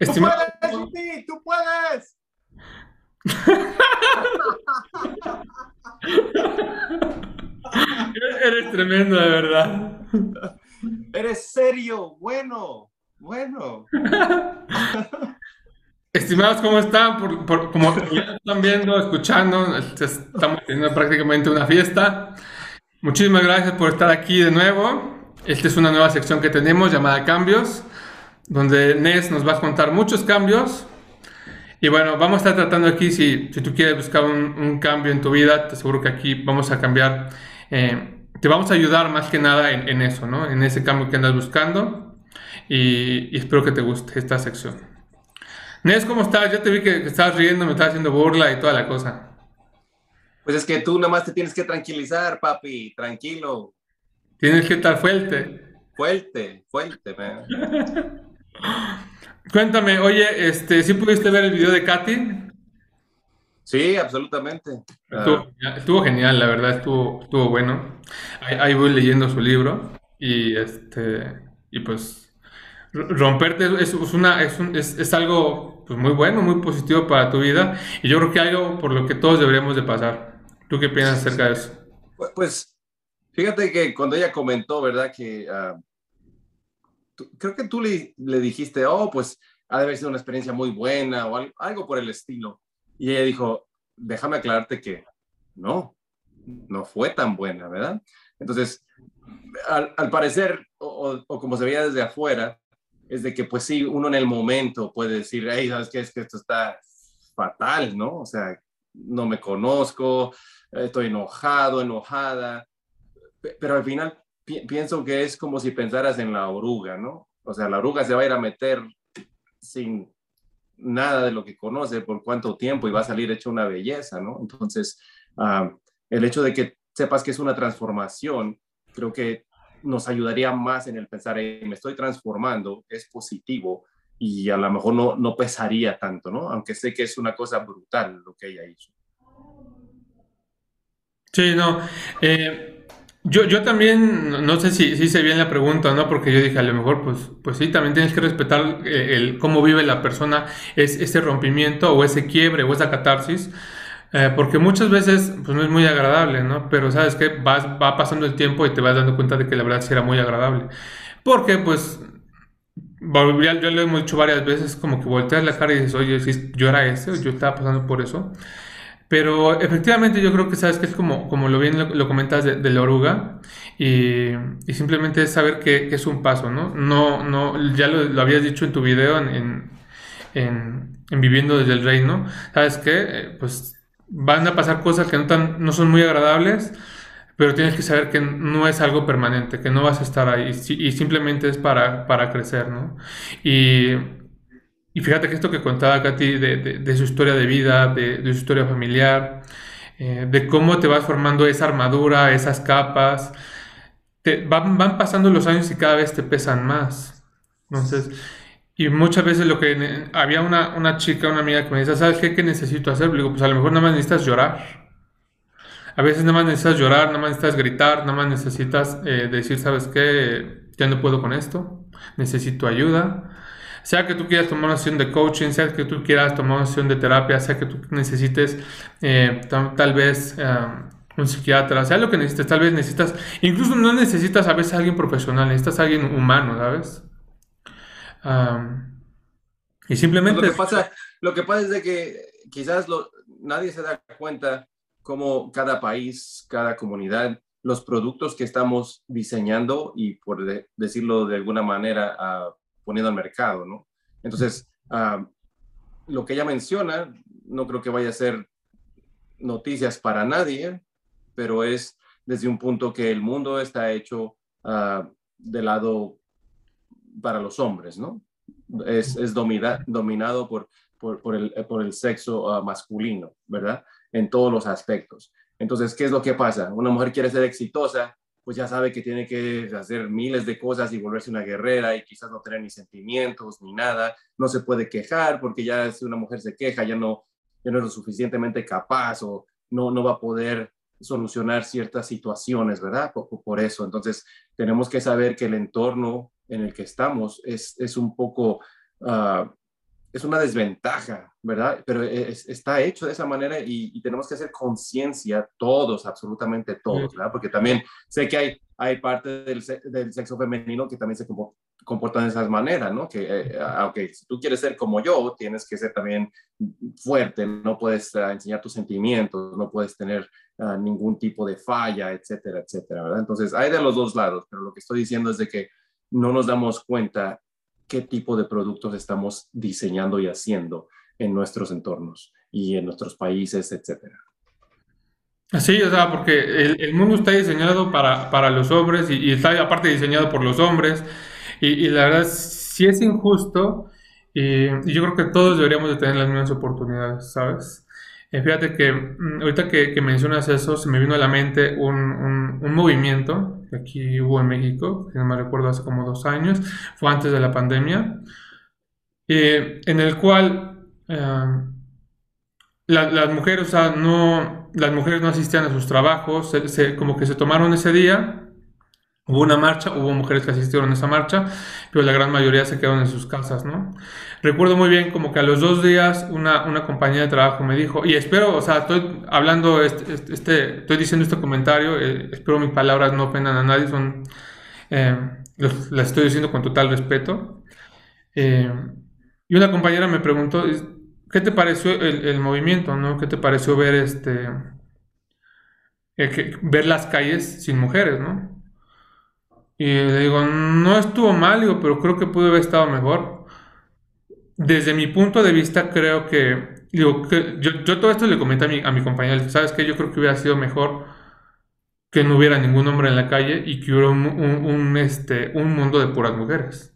Estimado... ¡Tú puedes, ¡Tú puedes! Eres tremendo, de verdad. Eres serio, bueno, bueno. Estimados, ¿cómo están? Por, como ya están viendo, escuchando, estamos teniendo prácticamente una fiesta. Muchísimas gracias por estar aquí de nuevo. Esta es una nueva sección que tenemos llamada Cambios, donde Nes nos va a contar muchos cambios. Y bueno, vamos a estar tratando aquí, si, si tú quieres buscar un, cambio en tu vida, te aseguro que aquí vamos a cambiar, eh, te vamos a ayudar más que nada en, eso, ¿no? En ese cambio que andas buscando. Y, espero que te guste esta sección. Nes, ¿cómo estás? Ya te vi que, estabas riendo, me estabas haciendo burla y toda la cosa. Pues es que tú nada más te tienes que tranquilizar, papi, tranquilo. Tienes que estar fuerte. Fuerte, fuerte, man. Cuéntame, oye, este, ¿sí pudiste ver el video de Katy? Sí, absolutamente. Estuvo, genial, la verdad, estuvo, estuvo bueno. Ahí, voy leyendo su libro y este y pues romperte es, una es, es, algo pues, muy bueno, muy positivo para tu vida y yo creo que algo por lo que todos deberíamos de pasar. ¿Tú qué piensas acerca de eso? Pues fíjate que cuando ella comentó, ¿verdad? Que ah, creo que tú le, le, dijiste, oh, pues ha de haber sido una experiencia muy buena o algo, por el estilo. Y ella dijo, déjame aclararte que no, no fue tan buena, ¿verdad? Entonces, al, al parecer, o, o, como se veía desde afuera, es de que pues sí, uno en el momento puede decir, hey, ¿sabes qué? Es que esto está fatal, ¿no? O sea, no me conozco, estoy enojado, enojada, pero al final pienso que es como si pensaras en la oruga, ¿no? O sea, la oruga se va a ir a meter sin nada de lo que conoce por cuánto tiempo y va a salir hecho una belleza, ¿no? Entonces, ah, el hecho de que sepas que es una transformación, creo que nos ayudaría más en el pensar, me estoy transformando, es positivo y a lo mejor no, no pesaría tanto, ¿no? Aunque sé que es una cosa brutal lo que ella hizo. Sí, no. Eh, yo, yo también, no sé si, si se bien la pregunta, ¿no? Porque yo dije, a lo mejor, pues, pues sí, también tienes que respetar eh, el, cómo vive la persona es, ese rompimiento o ese quiebre o esa catarsis. Eh, porque muchas veces pues no es muy agradable, ¿no? Pero sabes que va pasando el tiempo y te vas dando cuenta de que la verdad sí era muy agradable. Porque pues, ya, lo hemos dicho varias veces, como que volteas la cara y dices, oye, si yo era ese, yo estaba pasando por eso. Pero efectivamente yo creo que sabes que es como, como lo bien lo, comentas de, la oruga y, y, simplemente es saber que, es un paso, ¿no? No, no, ya lo, habías dicho en tu video en, en, en, Viviendo desde el Reino, ¿sabes qué? Eh, pues van a pasar cosas que no, tan, no son muy agradables, pero tienes que saber que no es algo permanente, que no vas a estar ahí y simplemente es para, para crecer, ¿no? Y y fíjate que esto que contaba Katy de, de, su historia de vida, de, su historia familiar, eh, de cómo te vas formando esa armadura, esas capas, te, van, van, pasando los años y cada vez te pesan más. Entonces, y muchas veces lo que había una, una chica, una amiga que me decía, ¿sabes qué, qué necesito hacer? Le digo, pues a lo mejor nada más necesitas llorar. A veces nada más necesitas llorar, nada más necesitas gritar, nada más necesitas eh, decir, ¿sabes qué? Ya no puedo con esto, necesito ayuda sea que tú quieras tomar una sesión de coaching, sea que tú quieras tomar una sesión de terapia, sea que tú necesites eh, tal vez eh, un psiquiatra, sea lo que necesites, tal vez necesitas, incluso no necesitas a veces a alguien profesional, necesitas a alguien humano, ¿sabes? y simplemente... Lo que, pasa, lo que pasa es de que quizás nadie se da cuenta cómo cada país, cada comunidad, los productos que estamos diseñando y por decirlo de alguna manera, uh, poniendo al mercado, ¿no? Entonces, ah, lo que ella menciona, no creo que vaya a ser noticias para nadie, pero es desde un punto que el mundo está hecho uh, de lado para los hombres, ¿no? Es, es dominado por, el, sexo ah, masculino, ¿verdad? En todos los aspectos. Entonces, ¿qué es lo que pasa? Una mujer quiere ser exitosa, pues ya sabe que tiene que hacer miles de cosas y volverse una guerrera y quizás no tener ni sentimientos ni nada, no se puede quejar porque ya si una mujer se queja ya no, ya no es lo suficientemente capaz o no, no va a poder solucionar ciertas situaciones, ¿verdad? Por, eso, entonces tenemos que saber que el entorno en el que estamos es, es un poco, uh, es una desventaja, ¿verdad? Pero está hecho de esa manera y, tenemos que hacer conciencia todos, absolutamente todos, ¿verdad? Porque también sé que hay, hay parte del, del sexo femenino que también se comportan de esas maneras, ¿no? Que, eh, ah, si tú quieres ser como yo, tienes que ser también fuerte, no puedes ah, enseñar tus sentimientos, no puedes tener ah, ningún tipo de falla, etcétera, etcétera, ¿verdad? Entonces, hay de los dos lados, pero lo que estoy diciendo es de que no nos damos cuenta qué tipo de productos estamos diseñando y haciendo en nuestros entornos y en nuestros países, etcétera. Sí, o sea, porque el, mundo está diseñado para, para los hombres y, está aparte diseñado por los hombres y, la verdad sí es injusto y, yo creo que todos deberíamos de tener las mismas oportunidades, ¿sabes? Eh, fíjate que mm, ahorita que, mencionas eso, se me vino a la mente un, un, movimiento aquí hubo en México, que no me recuerdo hace como dos años, fue antes de la pandemia, eh, en el cual eh, las mujeres, no, las mujeres no asistían a sus trabajos, como que se tomaron ese día Hubo una marcha, hubo mujeres que asistieron a esa marcha, pero la gran mayoría se quedaron en sus casas, ¿no? Recuerdo muy bien como que a los dos días una, una compañía de trabajo me dijo, y espero, o sea, estoy hablando, este, este, este estoy diciendo este comentario, eh, espero mis palabras no ofendan a nadie, son, eh, las estoy diciendo con total respeto. Eh, y una compañera me preguntó, ¿qué te pareció el, movimiento, no? ¿Qué te pareció ver este, ver las calles sin mujeres, no? Y le digo, no estuvo mal, digo, pero creo que pudo haber estado mejor. Desde mi punto de vista, creo que, digo, que yo, todo esto le comenté a mi, a mi compañero, ¿sabes qué? Yo creo que hubiera sido mejor que no hubiera ningún hombre en la calle y que hubiera un, este, un mundo de puras mujeres.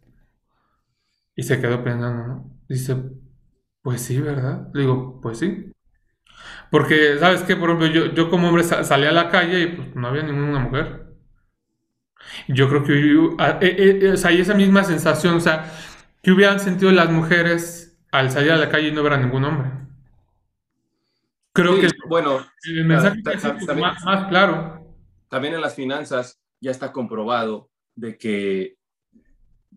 Y se quedó pensando, ¿no? Dice, pues sí, ¿verdad? Le digo, pues sí. Porque, ¿sabes qué? Por ejemplo, yo, yo como hombre salía a la calle y pues no había ninguna mujer. Yo creo que ah, eh, eh, eh, o sea, hay esa misma sensación, o sea, que hubieran sentido las mujeres al salir a la calle y no ver a ningún hombre. Creo que bueno, el mensaje es más, claro. También en las finanzas ya está comprobado de que,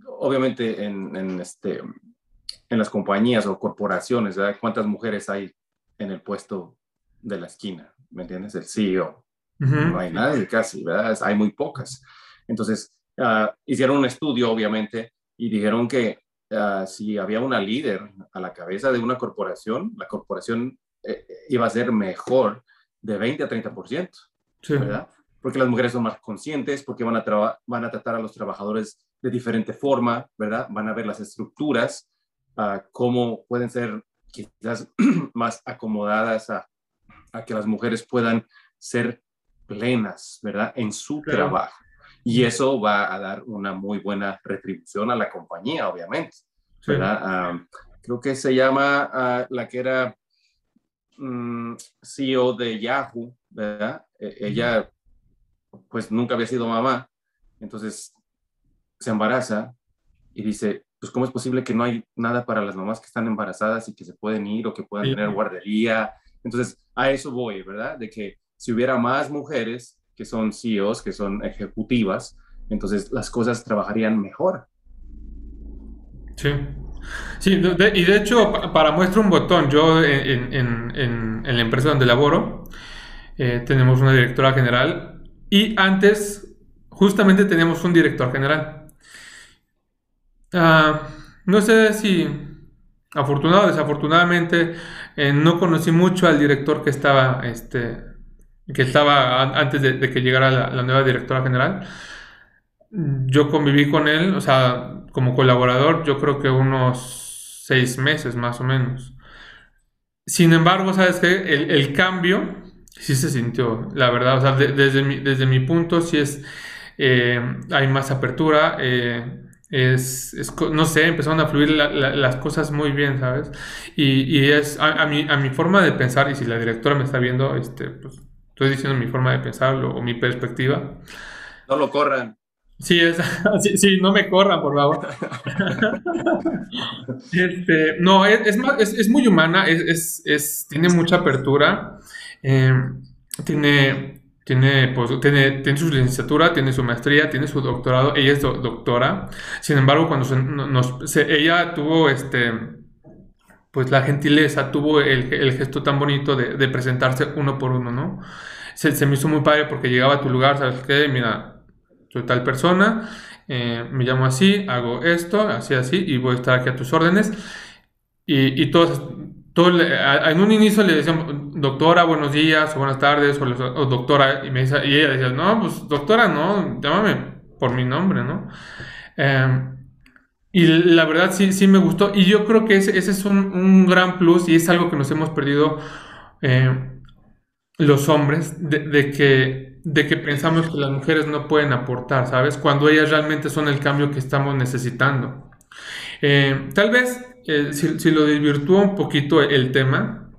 obviamente, en, este, en las compañías o corporaciones, ¿verdad? ¿cuántas mujeres hay en el puesto de la esquina? ¿Me entiendes? El CEO. No hay nadie casi, ¿verdad? Hay muy pocas. Entonces, ah, hicieron un estudio, obviamente, y dijeron que ah, si había una líder a la cabeza de una corporación, la corporación eh, eh, iba a ser mejor de 20 a 30%, ¿verdad? Porque las mujeres son más conscientes, porque van a, van a tratar a los trabajadores de diferente forma, ¿verdad? Van a ver las estructuras, uh, cómo pueden ser quizás más acomodadas a, a, que las mujeres puedan ser plenas, ¿verdad? En su trabajo. Y eso va a dar una muy buena retribución a la compañía, obviamente. creo que se llama ah, la que era mm, CEO de Yahoo, ¿verdad? E, ella, pues nunca había sido mamá, entonces se embaraza y dice, pues cómo es posible que no hay nada para las mamás que están embarazadas y que se pueden ir o que puedan tener guardería. Entonces, a eso voy, ¿verdad? De que si hubiera más mujeres que son CEOs, que son ejecutivas, entonces las cosas trabajarían mejor. Sí. Sí, y de hecho, para muestra un botón, yo en, la empresa donde laboro, eh, tenemos una directora general y antes justamente teníamos un director general. Ah, no sé si afortunado o desafortunadamente eh, no conocí mucho al director que estaba este, que estaba antes de, que llegara la, nueva directora general. Yo conviví con él, o sea, como colaborador, yo creo que unos seis meses más o menos. Sin embargo, ¿sabes qué? El, cambio sí se sintió, la verdad, o sea, desde, mi, desde mi punto sí es, eh, hay más apertura, eh, es, no sé, empezaron a fluir las cosas muy bien, ¿sabes? Y, es a, mi, a mi forma de pensar, y si la directora me está viendo, este, pues Estoy diciendo mi forma de pensarlo o mi perspectiva. No lo corran. Sí, es, sí, no me corran, por favor. Este, no, es, es, muy humana, es, tiene mucha apertura, em, tiene, tiene, pues, tiene, tiene, su licenciatura, tiene su maestría, tiene su doctorado, ella es doctora. Sin embargo, cuando ella tuvo este pues la gentileza, tuvo el, gesto tan bonito de, presentarse uno por uno, ¿no? Se, me hizo muy padre porque llegaba a tu lugar, ¿sabes qué? Mira, soy tal persona, eh, me llamo así, hago esto, así, así, y voy a estar aquí a tus órdenes. Y, y todos, todos, en un inicio le decían, doctora, buenos días, o buenas tardes, o, doctora, y, me dice, y ella decía, no, pues doctora, no, llámame por mi nombre, ¿no? Eh, y la verdad sí, sí me gustó. Y yo creo que ese, ese es un, gran plus y es algo que nos hemos perdido eh, los hombres, de, que, de que pensamos que las mujeres no pueden aportar, ¿sabes? Cuando ellas realmente son el cambio que estamos necesitando. Eh, tal vez eh, si, lo desvirtúa un poquito el tema,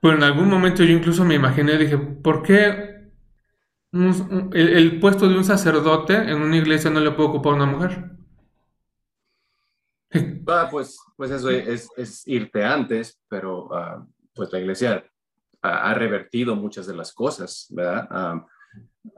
pero en algún momento yo incluso me imaginé dije, ¿por qué el puesto de un sacerdote en una iglesia no le puede ocupar una mujer? Ah, pues, pues eso es, irte antes, pero ah, pues la iglesia ha, revertido muchas de las cosas, ¿verdad? Ah,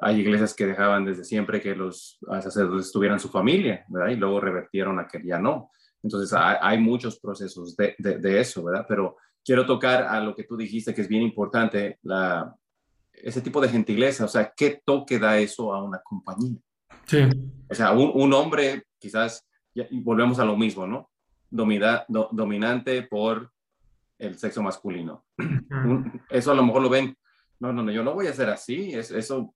hay iglesias que dejaban desde siempre que los sacerdotes tuvieran su familia, ¿verdad? Y luego revertieron a que ya no. Entonces hay, muchos procesos de, de, eso, ¿verdad? Pero quiero tocar a lo que tú dijiste que es bien importante, la, ese tipo de gentileza, o sea, ¿qué toque da eso a una compañía? Sí. O sea, un, un hombre quizás y volvemos a lo mismo, ¿no? dominante por el sexo masculino. Eso a lo mejor lo ven, no, no, no, yo no voy a ser así, eso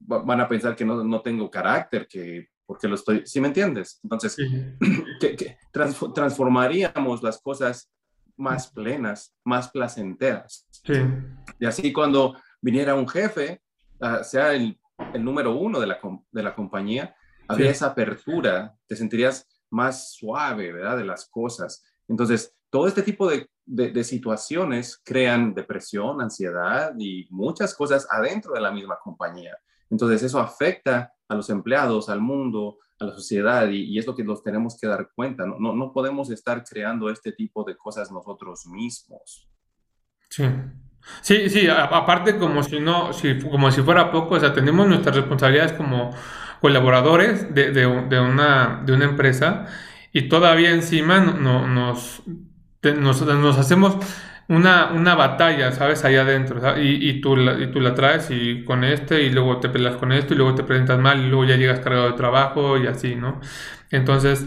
van a pensar que no, no tengo carácter, que porque lo estoy, ¿sí me entiendes? Entonces, que, transformaríamos las cosas más plenas, más placenteras. Sí. Y así cuando viniera un jefe, ah, sea el, el, número uno de la, de la compañía, habría esa apertura, te sentirías más suave, ¿verdad? De las cosas. Entonces, todo este tipo de, de, situaciones crean depresión, ansiedad y muchas cosas adentro de la misma compañía. Entonces, eso afecta a los empleados, al mundo, a la sociedad y, es lo que nos tenemos que dar cuenta. No, no, no, podemos estar creando este tipo de cosas nosotros mismos. Sí. Sí, sí, aparte como si no, si, como si fuera poco, o sea, tenemos nuestras responsabilidades como colaboradores de, de, una, de una empresa y todavía encima no, nos, nos, hacemos una, una batalla, ¿sabes? Allá adentro, Y, y, tú la, y tú la traes y con este y luego te peleas con esto y luego te presentas mal y luego ya llegas cargado de trabajo y así, ¿no? Entonces,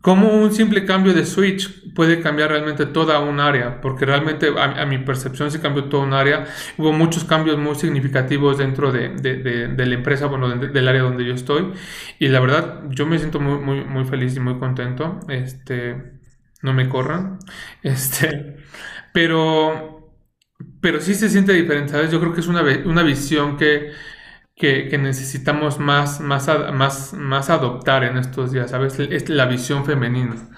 ¿Cómo un simple cambio de switch puede cambiar realmente toda un área? Porque realmente a, mi percepción se cambió toda un área. Hubo muchos cambios muy significativos dentro de, de, la empresa, bueno, del área donde yo estoy. Y la verdad, yo me siento muy, muy, feliz y muy contento. Este, no me corran. Este, pero, pero sí se siente diferente. Yo creo que es una, una visión que que, necesitamos más, más, más, más adoptar en estos días, ¿sabes? Es la visión femenina.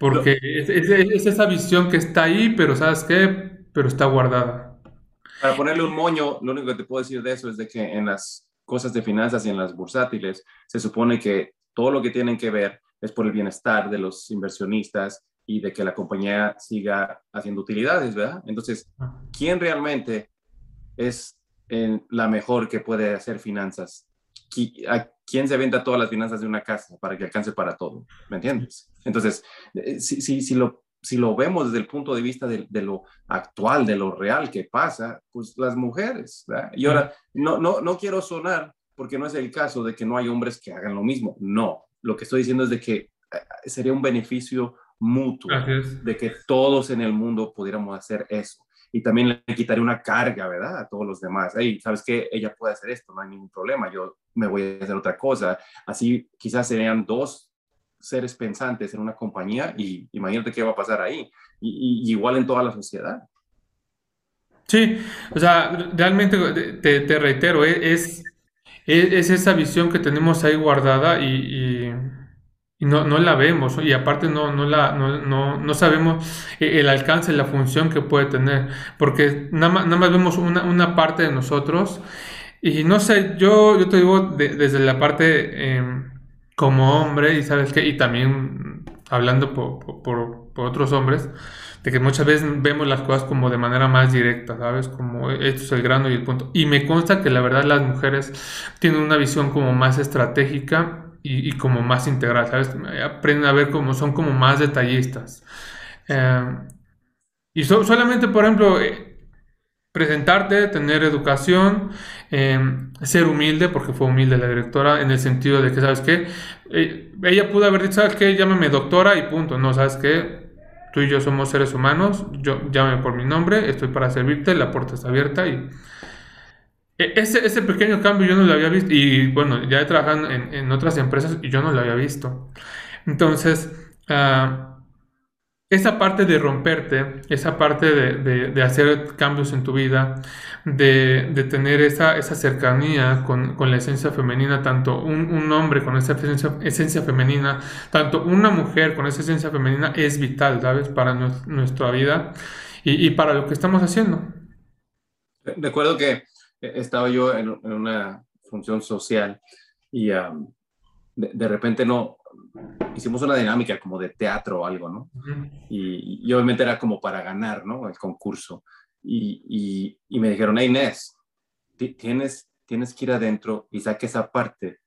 Porque es, es, esa visión que está ahí, pero ¿sabes qué? Pero está guardada. Para ponerle un moño, lo único que te puedo decir de eso es de que en las cosas de finanzas y en las bursátiles se supone que todo lo que tienen que ver es por el bienestar de los inversionistas y de que la compañía siga haciendo utilidades, ¿verdad? Entonces, ¿quién realmente es en la mejor que puede hacer finanzas. ¿A quién se venda todas las finanzas de una casa para que alcance para todo? ¿Me entiendes? Entonces, eh, si, si, si, lo, si lo vemos desde el punto de vista de, lo actual, de lo real que pasa, pues las mujeres. ¿verdad? Y ahora, no, no, no quiero sonar porque no es el caso de que no hay hombres que hagan lo mismo. No, lo que estoy diciendo es de que eh, sería un beneficio mutuo, de que todos en el mundo pudiéramos hacer eso y también le quitaría una carga, ¿verdad? A todos los demás. Hey, ¿sabes qué? Ella puede hacer esto, no hay ningún problema, yo me voy a hacer otra cosa. Así quizás serían dos seres pensantes en una compañía y imagínate qué va a pasar ahí. Y, igual en toda la sociedad. Sí, o sea, realmente te, reitero, es, es, esa visión que tenemos ahí guardada y y no, no la vemos y aparte no, no, la, no, no, sabemos el alcance, la función que puede tener, porque nada más, nada más vemos una, una, parte de nosotros y no sé, yo, yo te digo desde la parte em, como hombre y sabes qué, y también hablando por, por, por, otros hombres, de que muchas veces vemos las cosas como de manera más directa, ¿sabes? Como esto es el grano y el punto. Y me consta que la verdad las mujeres tienen una visión como más estratégica y, como más integral, ¿sabes? Aprenden a ver cómo son como más detallistas. Eh, y solamente, por ejemplo, eh, presentarte, tener educación, ser humilde, porque fue humilde la directora, en el sentido de que, ¿sabes qué? ella pudo haber dicho, ¿sabes qué? Llámame doctora y punto, no, ¿sabes qué? Tú y yo somos seres humanos, yo llámame por mi nombre, estoy para servirte, la puerta está abierta y ese, ese pequeño cambio yo no lo había visto y bueno, ya he trabajado en, en otras empresas y yo no lo había visto. Entonces, uh, esa parte de romperte, esa parte de, de, hacer cambios en tu vida, de, de tener esa, esa cercanía con, con, la esencia femenina, tanto un, un hombre con esa esencia, esencia, femenina, tanto una mujer con esa esencia femenina es vital, ¿sabes? Para nuestra vida y, y, para lo que estamos haciendo. Recuerdo que estaba yo en, en una función social y um, de, repente no, hicimos una dinámica como de teatro o algo, ¿no? y, obviamente era como para ganar, ¿no? El concurso. Y, y, me dijeron, hey, Inés, tienes, tienes que ir adentro y saque esa parte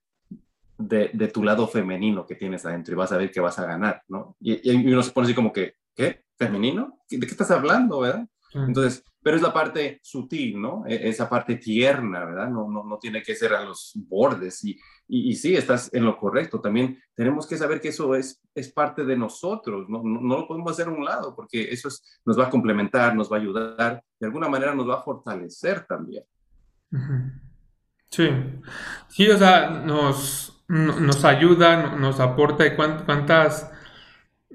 de, de, tu lado femenino que tienes adentro y vas a ver que vas a ganar, ¿no? Y, y uno se pone así como que, ¿qué? ¿Femenino? ¿De qué estás hablando, verdad? Entonces, pero es la parte sutil, ¿no? E, esa parte tierna, ¿verdad? No, no, no tiene que ser a los bordes. Y, y, sí, estás en lo correcto. También tenemos que saber que eso es, es parte de nosotros, ¿no? No, lo podemos hacer a un lado, porque eso nos va a complementar, nos va a ayudar, de alguna manera nos va a fortalecer también. Sí, sí, o sea, nos, nos ayuda, nos aporta y cuántas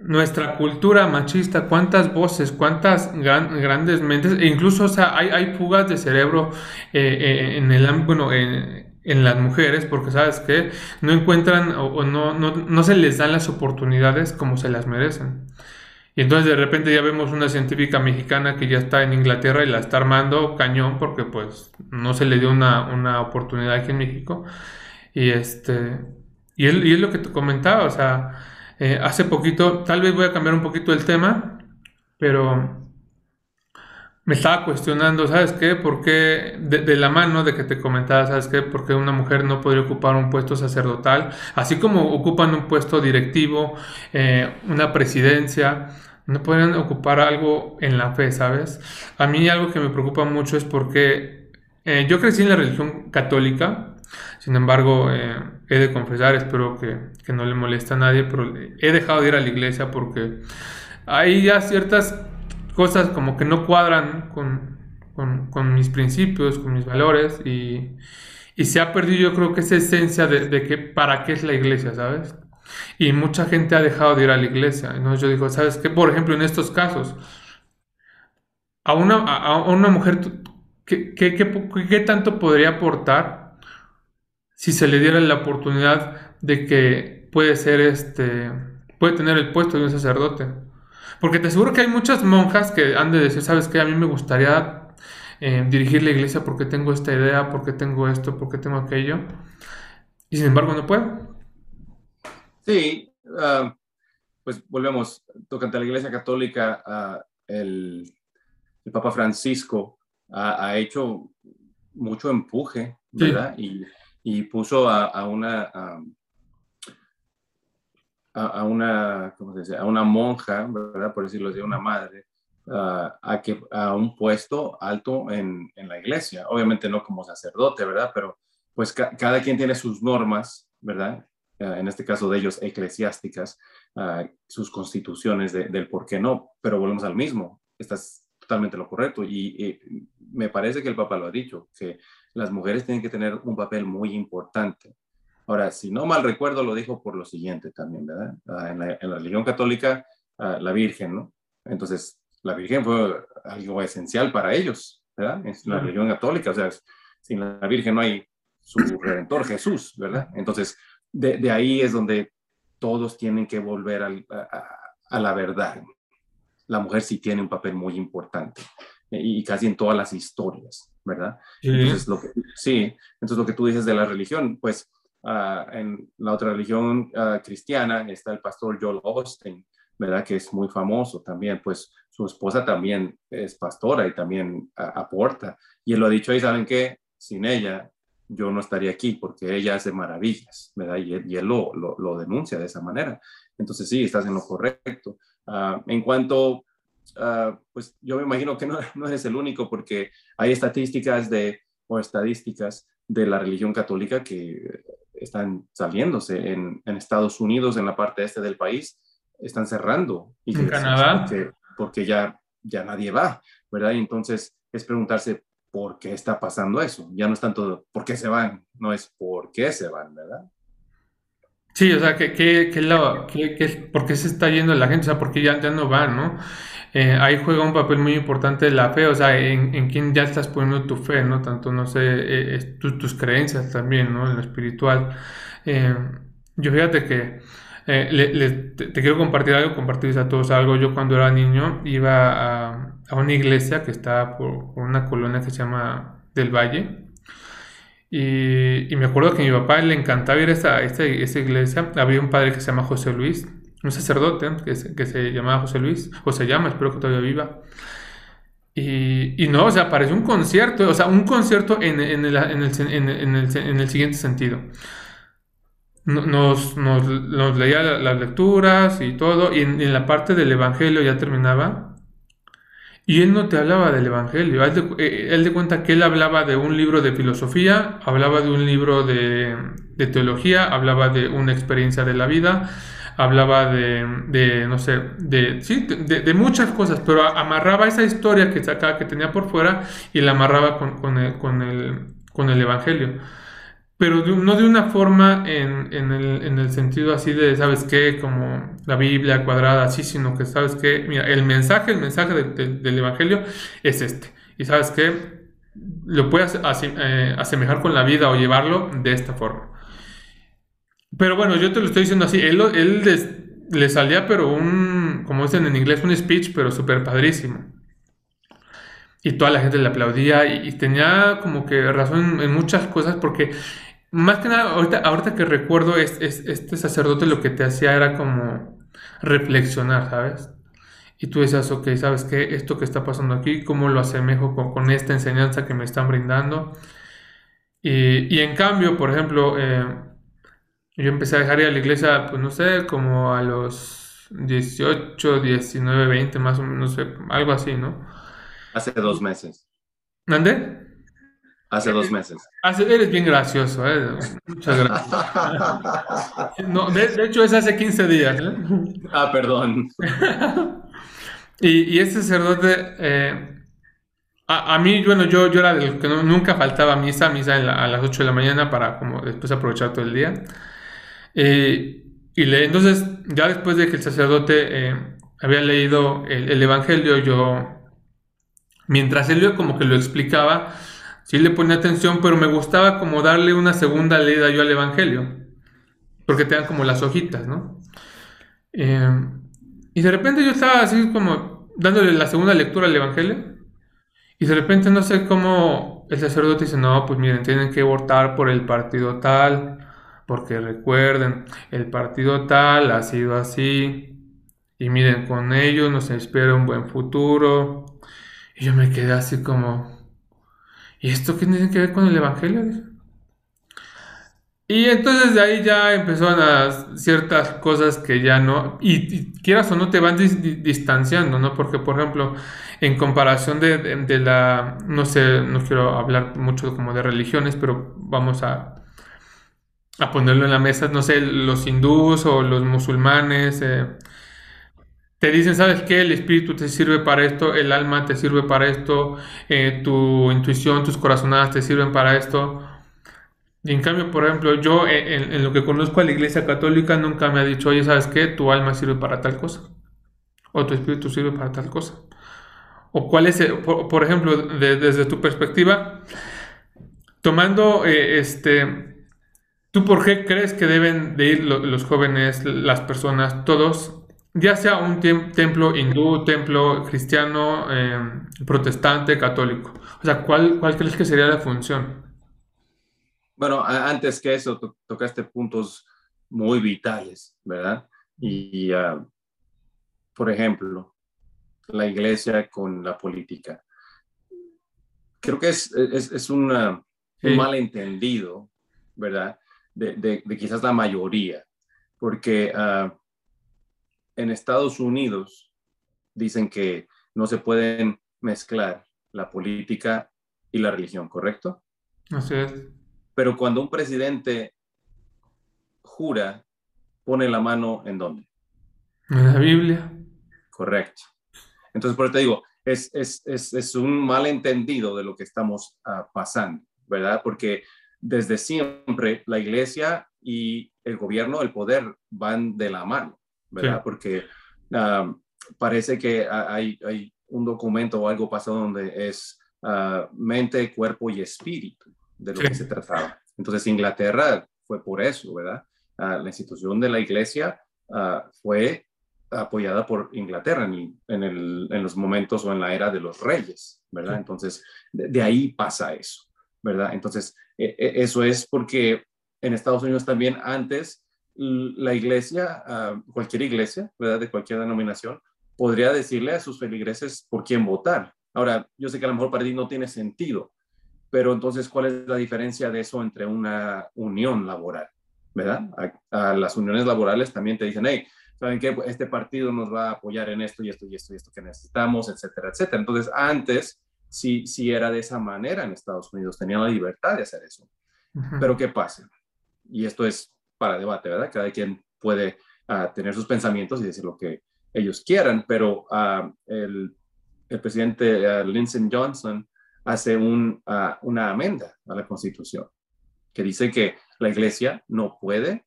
nuestra cultura machista, cuántas voces, cuántas grandes mentes, e incluso, o sea, hay, hay fugas de cerebro eh, eh, en el bueno, en, en, las mujeres, porque sabes que no encuentran o, no, no, no, se les dan las oportunidades como se las merecen. Y entonces de repente ya vemos una científica mexicana que ya está en Inglaterra y la está armando cañón porque pues no se le dio una, una oportunidad aquí en México. Y este, y es, y es lo que te comentaba, o sea, eh, hace poquito, tal vez voy a cambiar un poquito el tema, pero me estaba cuestionando, ¿sabes qué? ¿Por qué, de, la mano de que te comentaba, ¿sabes qué? ¿Por qué una mujer no podría ocupar un puesto sacerdotal? Así como ocupan un puesto directivo, eh, una presidencia, no podrían ocupar algo en la fe, ¿sabes? A mí algo que me preocupa mucho es porque eh, yo crecí en la religión católica, sin embargo, he de confesar, espero que, que, no le moleste a nadie, pero he dejado de ir a la iglesia porque hay ya ciertas cosas como que no cuadran con, con, mis principios, con mis valores y, y, se ha perdido yo creo que esa esencia de, de, que para qué es la iglesia, ¿sabes? Y mucha gente ha dejado de ir a la iglesia. Entonces yo digo, ¿sabes qué? Por ejemplo, en estos casos, a una, a, una mujer, ¿qué, qué, qué, qué tanto podría aportar? Si se le diera la oportunidad de que puede ser este, puede tener el puesto de un sacerdote. Porque te aseguro que hay muchas monjas que han de decir, sabes que a mí me gustaría eh, dirigir la iglesia porque tengo esta idea, porque tengo esto, porque tengo aquello. Y sin embargo no puedo. Sí, ah, pues volvemos, tocante a la iglesia católica, uh, el, el, Papa Francisco ha, hecho mucho empuje, ¿verdad? Y y puso a, una... A, una, ¿cómo se dice? a una monja, ¿verdad? Por decirlo así, una madre, a, que, a un puesto alto en, en, la iglesia. Obviamente no como sacerdote, ¿verdad? Pero pues cada quien tiene sus normas, ¿verdad? en este caso de ellos eclesiásticas, sus constituciones del por qué no, pero volvemos al mismo. Estás totalmente lo correcto y, y, me parece que el Papa lo ha dicho, que las mujeres tienen que tener un papel muy importante. Ahora, si no mal recuerdo, lo dijo por lo siguiente también, ¿verdad? Ah, en, la, religión católica, ah, la Virgen, ¿no? Entonces, la Virgen fue algo esencial para ellos, ¿verdad? En la religión católica, o sea, sin la Virgen no hay su redentor Jesús, ¿verdad? Entonces, de, ahí es donde todos tienen que volver a la verdad. La mujer sí tiene un papel muy importante y casi en todas las historias, ¿verdad? Sí. Entonces, lo que, sí, entonces lo que tú dices de la religión, pues uh, en la otra religión uh, cristiana está el pastor Joel Austin, ¿verdad? Que es muy famoso también, pues su esposa también es pastora y también uh, aporta. Y él lo ha dicho ahí, ¿saben qué? Sin ella yo no estaría aquí porque ella hace maravillas, ¿verdad? Y él, y él lo, lo, lo, denuncia de esa manera. entonces sí, estás en lo correcto. En cuanto, uh, pues yo me imagino que no, no, eres el único porque hay estadísticas de, o estadísticas de la religión católica que están saliéndose en, en Estados Unidos, en la parte este del país, están cerrando. ¿En Canadá? Porque, porque, ya, ya nadie va, ¿verdad? Y entonces es preguntarse por qué está pasando eso. Ya no es tanto por qué se van, no es por qué se van, ¿verdad? Sí, o sea, que, que, que, ¿por qué se está yendo la gente? O sea, ¿por qué ya, ya no van, no? Eh, ahí juega un papel muy importante la fe, o sea, en, en quién ya estás poniendo tu fe, ¿no? Tanto, no sé, eh, tus creencias también, ¿no? En lo espiritual. Eh, yo fíjate que te, quiero compartir algo, compartirles a todos algo. Yo cuando era niño iba a, a una iglesia que está por, por, una colonia que se llama Del Valle. Y, y, me acuerdo que a mi papá le encantaba ir a esa, esa, esa iglesia. Había un padre que se llama José Luis un sacerdote que se, que se llamaba José Luis, o se llama, espero que todavía viva. Y, y no, o sea, parece un concierto, o sea, un concierto en, en, el, en, el, en el, el, siguiente sentido. Nos, nos, nos leía las lecturas y todo, y en, la parte del Evangelio ya terminaba. Y él no te hablaba del Evangelio, él de, eh, él de cuenta que él hablaba de un libro de filosofía, hablaba de un libro de, de teología, hablaba de una experiencia de la vida, hablaba de, no sé, de, sí, de, muchas cosas, pero amarraba esa historia que sacaba, que tenía por fuera y la amarraba con, el, con, el, con el Evangelio. Pero no de una forma en, el, sentido así de, ¿sabes qué? Como la Biblia cuadrada, así, sino que, ¿sabes qué? Mira, el mensaje, el mensaje del Evangelio es este. Y ¿sabes qué? Lo puedes eh, asemejar con la vida o llevarlo de esta forma. Pero bueno, yo te lo estoy diciendo así. Él, él le salía, pero un, como dicen en inglés, un speech, pero súper padrísimo. Y toda la gente le aplaudía y, tenía como que razón en muchas cosas porque, más que nada, ahorita, ahorita que recuerdo, es, este sacerdote lo que te hacía era como reflexionar, ¿sabes? Y tú decías, ok, ¿sabes qué? Esto que está pasando aquí, ¿cómo lo asemejo con, con esta enseñanza que me están brindando? Y, y en cambio, por ejemplo, eh, yo empecé a dejar ir a la iglesia, pues no sé, como a los 18, 19, 20, más o menos, no sé, algo así, ¿no? Hace dos meses. ¿Dónde? Hace dos meses. Hace, eres bien gracioso, ¿eh? Muchas gracias. No, de, hecho es hace 15 días, ¿eh? Ah, perdón. y, y este sacerdote, eh, a, a, mí, bueno, yo, yo era de los que nunca faltaba misa, misa a las 8 de la mañana para como después aprovechar todo el día. Eh, y le, entonces, ya después de que el sacerdote eh, había leído el, Evangelio, yo, mientras él como que lo explicaba, sí le ponía atención, pero me gustaba como darle una segunda leída yo al Evangelio, porque te dan como las hojitas, ¿no? Eh, y de repente yo estaba así como dándole la segunda lectura al Evangelio, y de repente no sé cómo el sacerdote dice, no, pues miren, tienen que votar por el partido tal, porque recuerden, el partido tal ha sido así. Y miren, con ellos nos espera un buen futuro. Y yo me quedé así como, ¿y esto qué tiene que ver con el Evangelio? Y entonces de ahí ya empezaron a ciertas cosas que ya no, y, quieras o no te van distanciando, ¿no? Porque, por ejemplo, en comparación de, de, la, no sé, no quiero hablar mucho como de religiones, pero vamos a a ponerlo en la mesa, no sé, los hindús o los musulmanes. Eh, te dicen, ¿sabes qué? El espíritu te sirve para esto, el alma te sirve para esto, eh, tu intuición, tus corazonadas te sirven para esto. Y en cambio, por ejemplo, yo eh, en, lo que conozco a la iglesia católica nunca me ha dicho, oye, ¿sabes qué? Tu alma sirve para tal cosa. O tu espíritu sirve para tal cosa. O cuál es, por, ejemplo, desde tu perspectiva, tomando este ¿Tú por qué crees que deben de ir los jóvenes, las personas, todos, ya sea un templo hindú, templo cristiano, em, protestante, católico? O sea, ¿cuál, ¿cuál crees que sería la función? Bueno, antes que eso, tocaste puntos muy vitales, ¿verdad? Y, ah, por ejemplo, la iglesia con la política. Creo que es, es, es un malentendido, ¿verdad? De, quizás la mayoría, porque uh, en Estados Unidos dicen que no se pueden mezclar la política y la religión, ¿correcto? Así es. Pero cuando un presidente jura, pone la mano en dónde? En la Biblia. Correcto. Entonces, por eso te digo, es, es, es, es un malentendido de lo que estamos uh, pasando, ¿verdad? Porque desde siempre la iglesia y el gobierno, el poder van de la mano, ¿verdad? Sí. Porque uh, parece que hay, hay, un documento o algo pasado donde es uh, mente, cuerpo y espíritu de lo sí. que se trataba. Entonces Inglaterra fue por eso, ¿verdad? Uh, la institución de la iglesia fue apoyada por Inglaterra en, en, el, en, los momentos o en la era de los reyes, ¿verdad? Sí. Entonces, de, de, ahí pasa eso, ¿verdad? Entonces, eso es porque en Estados Unidos también antes la iglesia, cualquier iglesia, ¿verdad? De cualquier denominación, podría decirle a sus feligreses por quién votar. Ahora, yo sé que a lo mejor para ti no tiene sentido, pero entonces, ¿cuál es la diferencia de eso entre una unión laboral? ¿Verdad? A las uniones laborales también te dicen, hey, ¿saben qué? Este partido nos va a apoyar en esto y esto y esto y esto que necesitamos, etcétera, etcétera. Entonces, antes sí, sí era de esa manera en Estados Unidos, tenían la libertad de hacer eso. Uh -huh. Pero ¿qué pasa? Y esto es para debate, ¿verdad? Cada quien puede uh, tener sus pensamientos y decir lo que ellos quieran, pero uh, el, el, presidente uh, Lyndon Johnson hace un, una amenda a la Constitución que dice que la iglesia no puede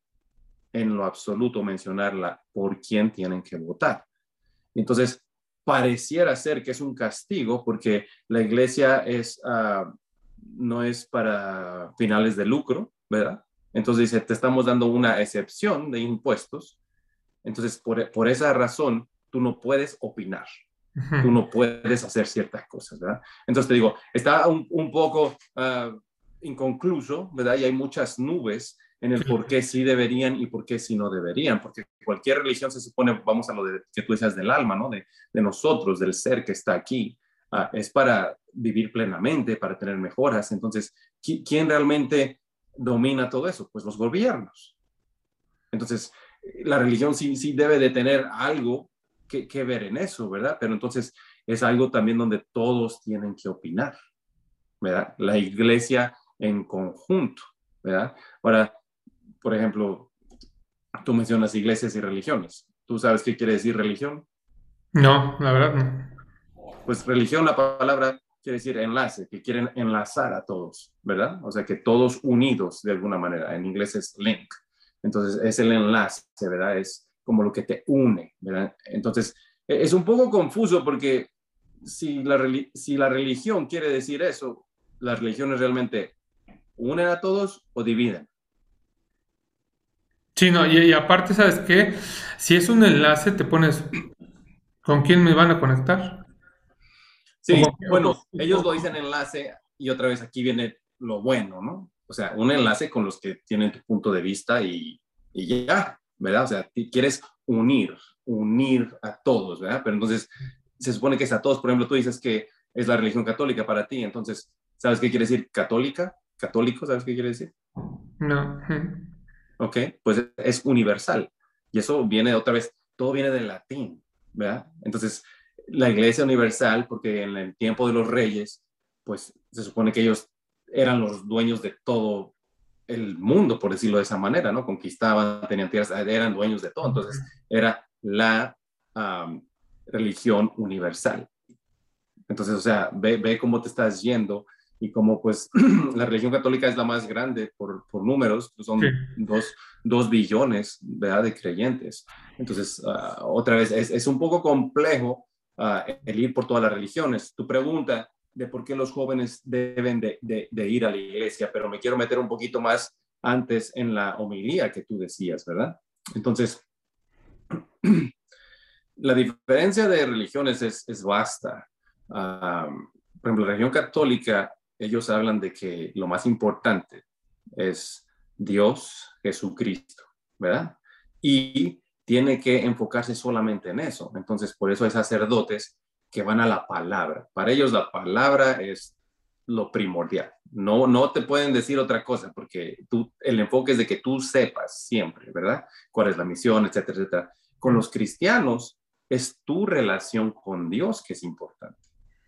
en lo absoluto mencionarla por quién tienen que votar. Entonces, pareciera ser que es un castigo porque la iglesia es, uh, no es para finales de lucro, ¿verdad? Entonces dice, te estamos dando una excepción de impuestos. Entonces, por, por esa razón, tú no puedes opinar. Tú no puedes hacer ciertas cosas, ¿verdad? Entonces te digo, está un, un poco uh, inconcluso, ¿verdad? Y hay muchas nubes en el por qué sí deberían y por qué sí no deberían, porque cualquier religión se supone, vamos a lo de, que tú decías del alma, ¿no? De, de nosotros, del ser que está aquí, uh, es para vivir plenamente, para tener mejoras. Entonces, ¿quién realmente domina todo eso? Pues los gobiernos. Entonces, la religión sí, sí debe de tener algo que, que ver en eso, ¿verdad? Pero entonces es algo también donde todos tienen que opinar, ¿verdad? La iglesia en conjunto, ¿verdad? Ahora, por ejemplo, tú mencionas iglesias y religiones. ¿Tú sabes qué quiere decir religión? No, la verdad no. Pues religión, la palabra quiere decir enlace, que quieren enlazar a todos, ¿verdad? O sea, que todos unidos de alguna manera. En inglés es link. Entonces, es el enlace, ¿verdad? Es como lo que te une, ¿verdad? Entonces, e, es un poco confuso porque si la, si la religión quiere decir eso, las religiones realmente unen a todos o dividen. Sí, no, y, y, aparte, ¿sabes qué? Si es un enlace, te pones, ¿con quién me van a conectar? Sí, bueno, ellos lo dicen enlace y otra vez aquí viene lo bueno, ¿no? O sea, un enlace con los que tienen tu punto de vista y, y ya, ¿verdad? O sea, quieres unir, unir a todos, ¿verdad? Pero entonces se supone que es a todos. Por ejemplo, tú dices que es la religión católica para ti, entonces, ¿sabes qué quiere decir católica? Católico, ¿sabes qué quiere decir? No. ¿Ok? Pues es universal. Y eso viene otra vez, todo viene del latín, ¿verdad? Entonces, la iglesia universal, porque en el tiempo de los reyes, pues se supone que ellos eran los dueños de todo el mundo, por decirlo de esa manera, ¿no? Conquistaban, tenían tierras, eran dueños de todo. Entonces, era la um, religión universal. Entonces, o sea, ve, ve cómo te estás yendo y como pues la religión católica es la más grande por, por números, pues son sí. dos, dos, billones ¿verdad? de creyentes. Entonces, uh, otra vez, es, es, un poco complejo uh, el ir por todas las religiones. Tu pregunta de por qué los jóvenes deben de, de, de, ir a la iglesia, pero me quiero meter un poquito más antes en la homilía que tú decías, ¿verdad? Entonces, la diferencia de religiones es, es vasta. Um, por ejemplo, la religión católica ellos hablan de que lo más importante es Dios, Jesucristo, ¿verdad? Y tiene que enfocarse solamente en eso. Entonces, por eso hay sacerdotes que van a la palabra. Para ellos la palabra es lo primordial. No, no te pueden decir otra cosa porque tú, el enfoque es de que tú sepas siempre, ¿verdad? Cuál es la misión, etcétera, etcétera. Con los cristianos es tu relación con Dios que es importante.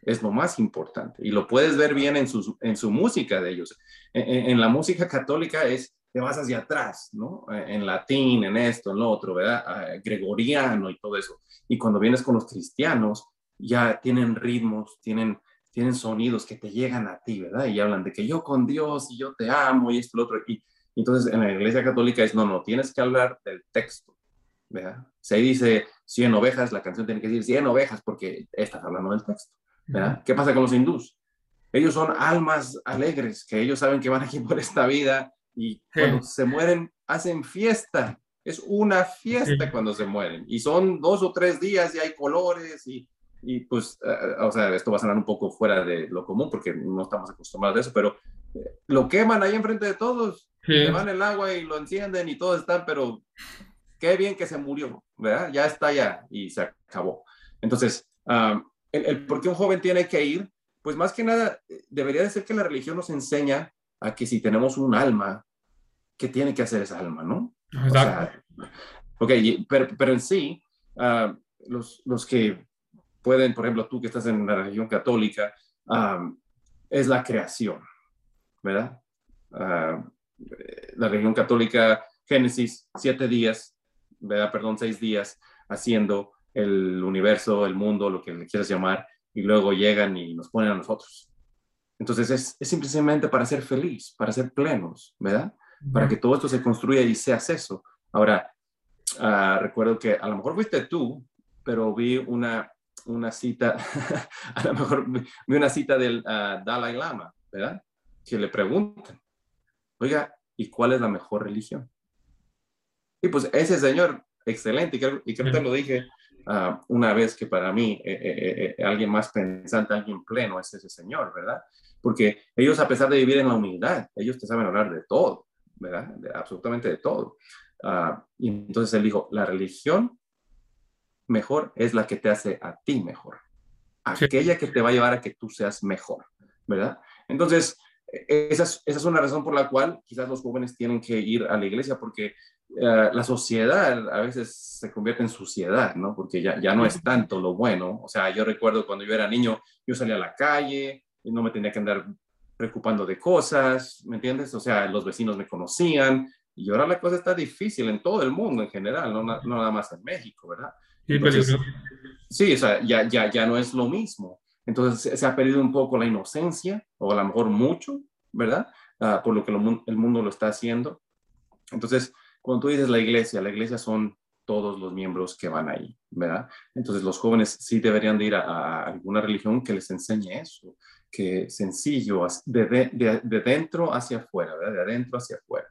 Es lo más importante. Y lo puedes ver bien en su, en su música de ellos. En, la música católica es, te vas hacia atrás, ¿no? En latín, en esto, en lo otro, ¿verdad? Gregoriano y todo eso. Y cuando vienes con los cristianos, ya tienen ritmos, tienen, tienen sonidos que te llegan a ti, ¿verdad? Y hablan de que yo con Dios y yo te amo y esto lo otro. Y entonces en la iglesia católica es, no, no, tienes que hablar del texto, ¿verdad? Si dice 100 ovejas, la canción tiene que decir 100 ovejas porque estás hablando del texto, ¿verdad? ¿Qué pasa con los hindús? Ellos son almas alegres, que ellos saben que van aquí por esta vida y cuando se mueren hacen fiesta. Es una fiesta cuando se mueren y son dos o tres días y hay colores y, y pues, eh, o sea, esto va a sonar un poco fuera de lo común porque no estamos acostumbrados a eso, pero eh, lo queman ahí enfrente de todos se van el agua y lo encienden y todo está, pero qué bien que se murió, ¿verdad? Ya está ya y se acabó. Entonces, el, por qué un joven tiene que ir, pues más que nada, debería de ser que la religión nos enseña a que si tenemos un alma, ¿qué tiene que hacer esa alma, no? Exacto. ok, pero, en sí, los, los, que pueden, por ejemplo, tú que estás en la religión católica, es la creación, ¿verdad? la religión católica, Génesis, siete días, ¿verdad? perdón, seis días haciendo el universo, el mundo, lo que le quieras llamar, y luego llegan y nos ponen a nosotros. Entonces es, es simplemente para ser feliz, para ser plenos, ¿verdad? Para que todo esto se construya y seas eso. Ahora, ah, recuerdo que a lo mejor fuiste tú, pero vi una, una cita, a lo mejor vi una cita del ah, Dalai Lama, ¿verdad? Que le preguntan, oiga, ¿y cuál es la mejor religión? Y pues ese señor, excelente, y creo, y creo que lo dije ah, una vez que para mí eh, eh, eh, alguien más pensante, alguien pleno es ese señor, ¿verdad? Porque ellos a pesar de vivir en la humildad, ellos te saben hablar de todo, ¿verdad? De, absolutamente de todo. Ah, y entonces él dijo, la religión mejor es la que te hace a ti mejor, aquella que te va a llevar a que tú seas mejor, ¿verdad? Entonces, esa es, una razón por la cual quizás los jóvenes tienen que ir a la iglesia, porque eh, la sociedad a veces se convierte en suciedad, ¿no? Porque ya, ya no es tanto lo bueno. O sea, yo recuerdo cuando yo era niño, yo salía a la calle y no me tenía que andar preocupando de cosas, ¿me entiendes? O sea, los vecinos me conocían y ahora la cosa está difícil en todo el mundo en general, no, no nada más en México, ¿verdad? sí, o sea, ya, ya, ya no es lo mismo. Entonces se ha perdido un poco la inocencia, o a lo mejor mucho, ¿verdad? Ah, por lo que el mundo lo está haciendo. Entonces, cuando tú dices la iglesia, la iglesia son todos los miembros que van ahí, ¿verdad? Entonces los jóvenes sí deberían de ir a, alguna religión que les enseñe eso, que sencillo, de, de, dentro hacia afuera, ¿verdad? De adentro hacia afuera.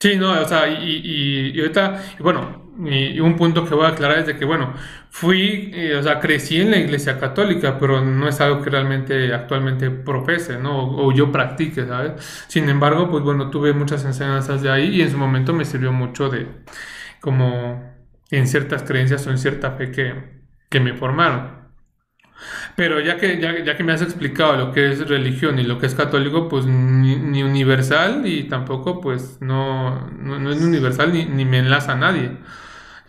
Sí, no, o sea, y, y, ahorita, bueno, y, un punto que voy a aclarar es de que, bueno, fui, eh, o sea, crecí en la iglesia católica, pero no es algo que realmente actualmente profese, ¿no? O, yo practique, ¿sabes? Sin embargo, pues bueno, tuve muchas enseñanzas de ahí y en su momento me sirvió mucho de, como, en ciertas creencias o en cierta fe que, que me formaron. Pero ya que, ya, que me has explicado lo que es religión y lo que es católico, pues ni, universal y tampoco pues no, no, es universal ni, ni, me enlaza a nadie.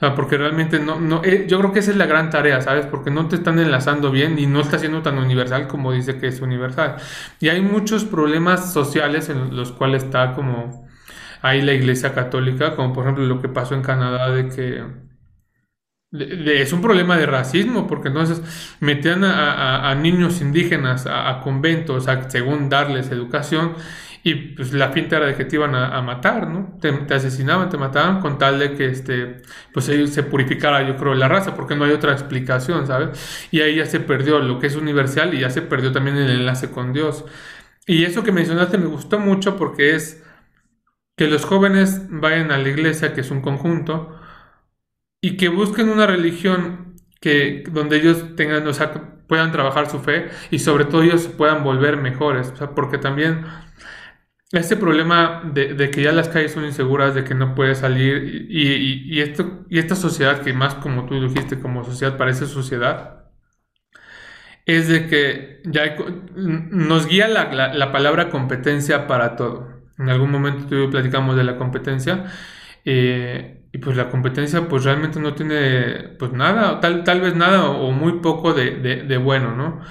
Sea, porque realmente no, no eh, yo creo que esa es la gran tarea, ¿sabes? Porque no te están enlazando bien y no está siendo tan universal como dice que es universal. Y hay muchos problemas sociales en los cuales está como ahí la iglesia católica, como por ejemplo lo que pasó en Canadá de que es un problema de racismo, porque entonces metían a, niños indígenas a, conventos, según darles educación, y pues la finta era de que te iban a, matar, ¿no? Te, asesinaban, te mataban con tal de que este, pues se purificara, yo creo, la raza, porque no hay otra explicación, ¿sabes? Y ahí ya se perdió lo que es universal y ya se perdió también el enlace con Dios. Y eso que mencionaste me gustó mucho porque es que los jóvenes vayan a la iglesia, que es un conjunto, y que busquen una religión que, donde ellos tengan, o sea, puedan trabajar su fe y sobre todo ellos puedan volver mejores, o sea, porque también este problema de, que ya las calles son inseguras, de que no puedes salir y, y, y esta sociedad que más como tú dijiste, como sociedad parece sociedad, es de que ya nos guía la, la, palabra competencia para todo. En algún momento tú platicamos de la competencia. Eh, y pues la competencia pues realmente no tiene pues nada, tal, tal vez nada o, muy poco de, de, bueno, ¿no?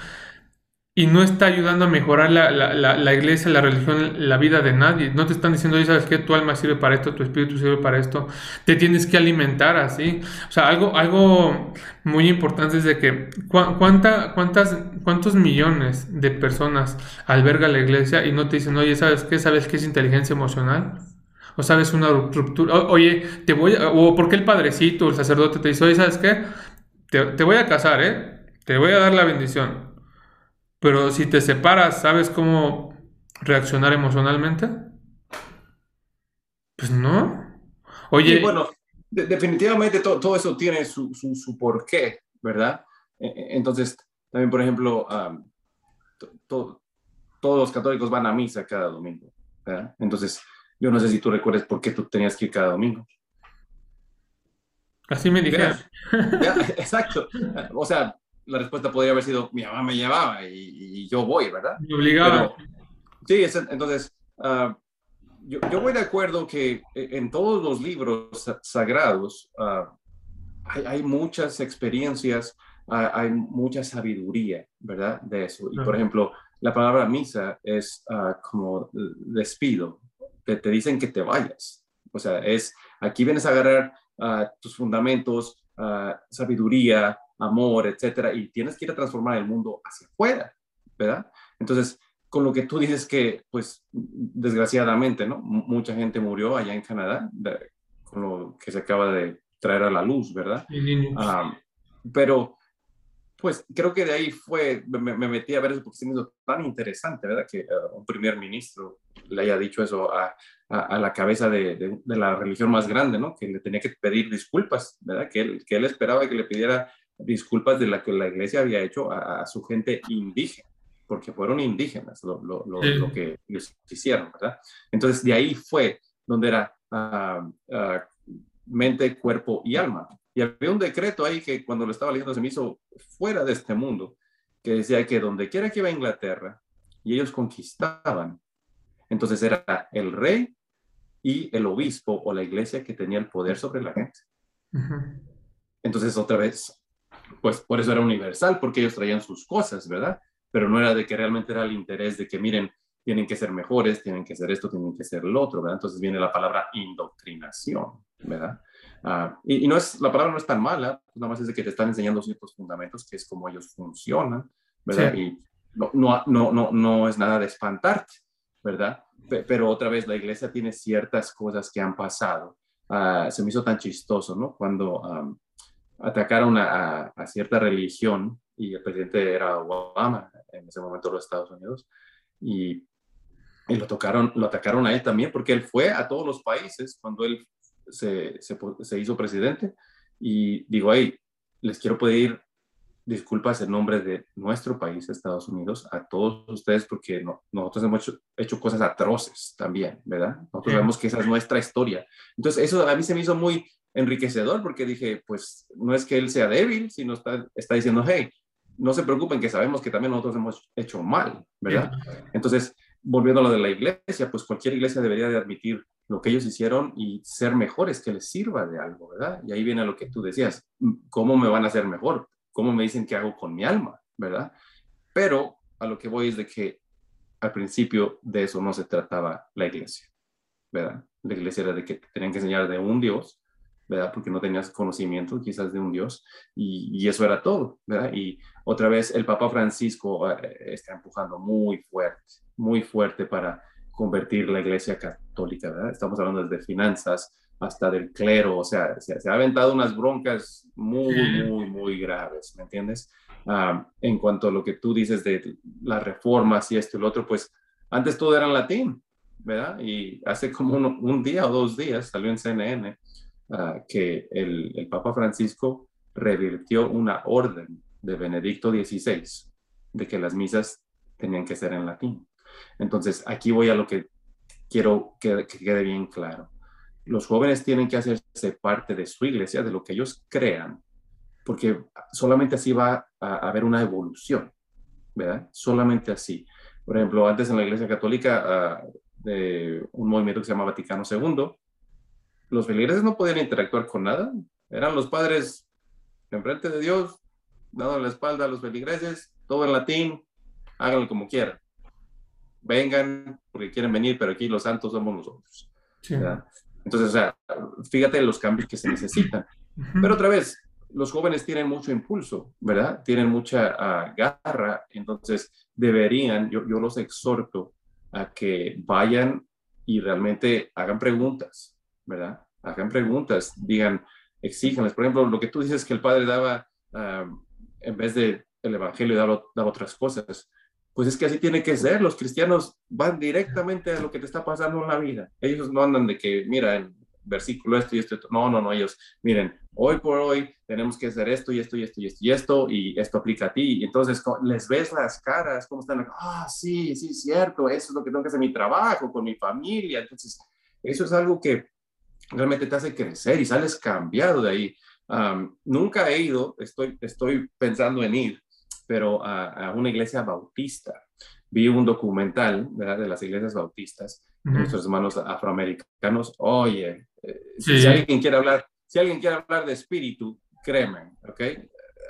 Y no está ayudando a mejorar la, la, la, iglesia, la religión, la vida de nadie. No te están diciendo, oye, sabes que tu alma sirve para esto, tu espíritu sirve para esto. Te tienes que alimentar así. O sea, algo, algo muy importante es de que cuánta, cuántas, cuántos millones de personas alberga la iglesia y no te dicen, oye, ¿sabes qué? ¿Sabes qué es inteligencia emocional? o sabes una ruptura, oye, te voy a, o porque el padrecito, el sacerdote te dice, oye, ¿sabes qué? Te, voy a casar, ¿eh? Te voy a dar la bendición. Pero si te separas, ¿sabes cómo reaccionar emocionalmente? Pues no. Oye. bueno, definitivamente todo, eso tiene su, su, porqué, ¿verdad? E, e, entonces, también, por ejemplo, todos los católicos van a misa cada domingo, ¿verdad? Entonces, yo no sé si tú recuerdas por qué tú tenías que ir cada domingo. Así me dijeron. exacto. O sea, la respuesta podría haber sido, mi mamá me llevaba y, yo voy, ¿verdad? Me obligaba. sí, entonces, ah, yo, voy de acuerdo que en todos los libros sagrados ah, hay, muchas experiencias, ah, hay mucha sabiduría, ¿verdad? De eso. Y, por ejemplo, la palabra misa es como despido, te, dicen que te vayas. O sea, es, aquí vienes a agarrar tus fundamentos, uh, sabiduría, amor, etcétera, y tienes que ir a transformar el mundo hacia afuera, ¿verdad? Entonces, con lo que tú dices que, pues, desgraciadamente, ¿no? mucha gente murió allá en Canadá, con lo que se acaba de traer a la luz, ¿verdad? Ah, pero pues creo que de ahí fue, me, metí a ver eso porque se me hizo tan interesante, ¿verdad? Que uh, un primer ministro le haya dicho eso a, a, la cabeza de, de, la religión más grande, ¿no? Que le tenía que pedir disculpas, ¿verdad? Que él, que él esperaba que le pidiera disculpas de la que la iglesia había hecho a, su gente indígena, porque fueron indígenas lo, lo, lo, que les hicieron, ¿verdad? Entonces de ahí fue donde era uh, uh, mente, cuerpo y alma. Y había un decreto ahí que cuando lo estaba leyendo se me hizo fuera de este mundo, que decía que donde quiera que iba a Inglaterra y ellos conquistaban, entonces era el rey y el obispo o la iglesia que tenía el poder sobre la gente. Entonces otra vez, pues por eso era universal, porque ellos traían sus cosas, ¿verdad? Pero no era de que realmente era el interés de que miren, tienen que ser mejores, tienen que ser esto, tienen que ser lo otro, ¿verdad? Entonces viene la palabra indoctrinación, ¿verdad? Ah, y, no es, la palabra no es tan mala, nada más es de que te están enseñando ciertos fundamentos, que es como ellos funcionan, ¿verdad? Y no, no, no, no, es nada de espantarte, ¿verdad? pero otra vez la iglesia tiene ciertas cosas que han pasado. Ah, se me hizo tan chistoso, ¿no? Cuando atacaron a, cierta religión y el presidente era Obama en ese momento de los Estados Unidos y, y lo, tocaron, lo atacaron a él también porque él fue a todos los países cuando él se, se, hizo presidente y digo, ahí, les quiero pedir disculpas en nombre de nuestro país, Estados Unidos, a todos ustedes, porque nosotros hemos hecho, cosas atroces también, ¿verdad? Nosotros vemos que esa es nuestra historia. Entonces, eso a mí se me hizo muy enriquecedor, porque dije, pues no es que él sea débil, sino está, está diciendo, hey, no se preocupen, que sabemos que también nosotros hemos hecho mal, ¿verdad? Entonces, volviendo a lo de la iglesia, pues cualquier iglesia debería de admitir lo que ellos hicieron y ser mejores, que les sirva de algo, ¿verdad? Y ahí viene lo que tú decías, ¿cómo me van a hacer mejor? ¿Cómo me dicen que hago con mi alma, ¿verdad? Pero a lo que voy es de que al principio de eso no se trataba la iglesia, ¿verdad? La iglesia era de que tenían que enseñar de un Dios, ¿verdad? Porque no tenías conocimiento quizás de un Dios y, y eso era todo, ¿verdad? Y otra vez el Papa Francisco eh, está empujando muy fuerte, muy fuerte para convertir la iglesia católica, ¿verdad? Estamos hablando desde finanzas hasta del clero, o sea, se, ha aventado unas broncas muy, muy, muy graves, ¿me entiendes? Ah, en cuanto a lo que tú dices de las reformas y esto y lo otro, pues antes todo era en latín, ¿verdad? Y hace como un, día o dos días salió en CNN ah, que el, Papa Francisco revirtió una orden de Benedicto XVI de que las misas tenían que ser en latín. Entonces, aquí voy a lo que quiero que, quede bien claro. Los jóvenes tienen que hacerse parte de su iglesia, de lo que ellos crean, porque solamente así va a, haber una evolución, ¿verdad? Solamente así. Por ejemplo, antes en la iglesia católica, ah, de un movimiento que se llama Vaticano II, los feligreses no podían interactuar con nada. Eran los padres enfrente de Dios, dando la espalda a los feligreses, todo en latín, háganlo como quieran. Vengan porque quieren venir, pero aquí los santos somos nosotros. Entonces, o sea, fíjate los cambios que se necesitan. Pero otra vez, los jóvenes tienen mucho impulso, ¿verdad? Tienen mucha ah, garra, entonces deberían, yo, yo los exhorto a que vayan y realmente hagan preguntas, ¿verdad? Hagan preguntas, digan, exíjanles. Por ejemplo, lo que tú dices que el padre daba, ah, en vez de el evangelio, daba, daba otras cosas. Pues es que así tiene que ser. Los cristianos van directamente a lo que te está pasando en la vida. Ellos no andan de que, mira, versículo esto y esto, No, no, no, ellos, miren, hoy por hoy tenemos que hacer esto y esto y esto y esto y esto y esto aplica a ti. Y entonces les ves las caras, cómo están, ah, sí, sí, cierto, eso es lo que tengo que hacer en mi trabajo, con mi familia. Entonces, eso es algo que realmente te hace crecer y sales cambiado de ahí. nunca he ido, estoy, estoy pensando en ir, pero a, una iglesia bautista. Vi un documental ¿verdad? de las iglesias bautistas, nuestros hermanos afroamericanos. Oye, eh, si alguien quiere hablar, si alguien quiere hablar de espíritu, créeme, ¿ok?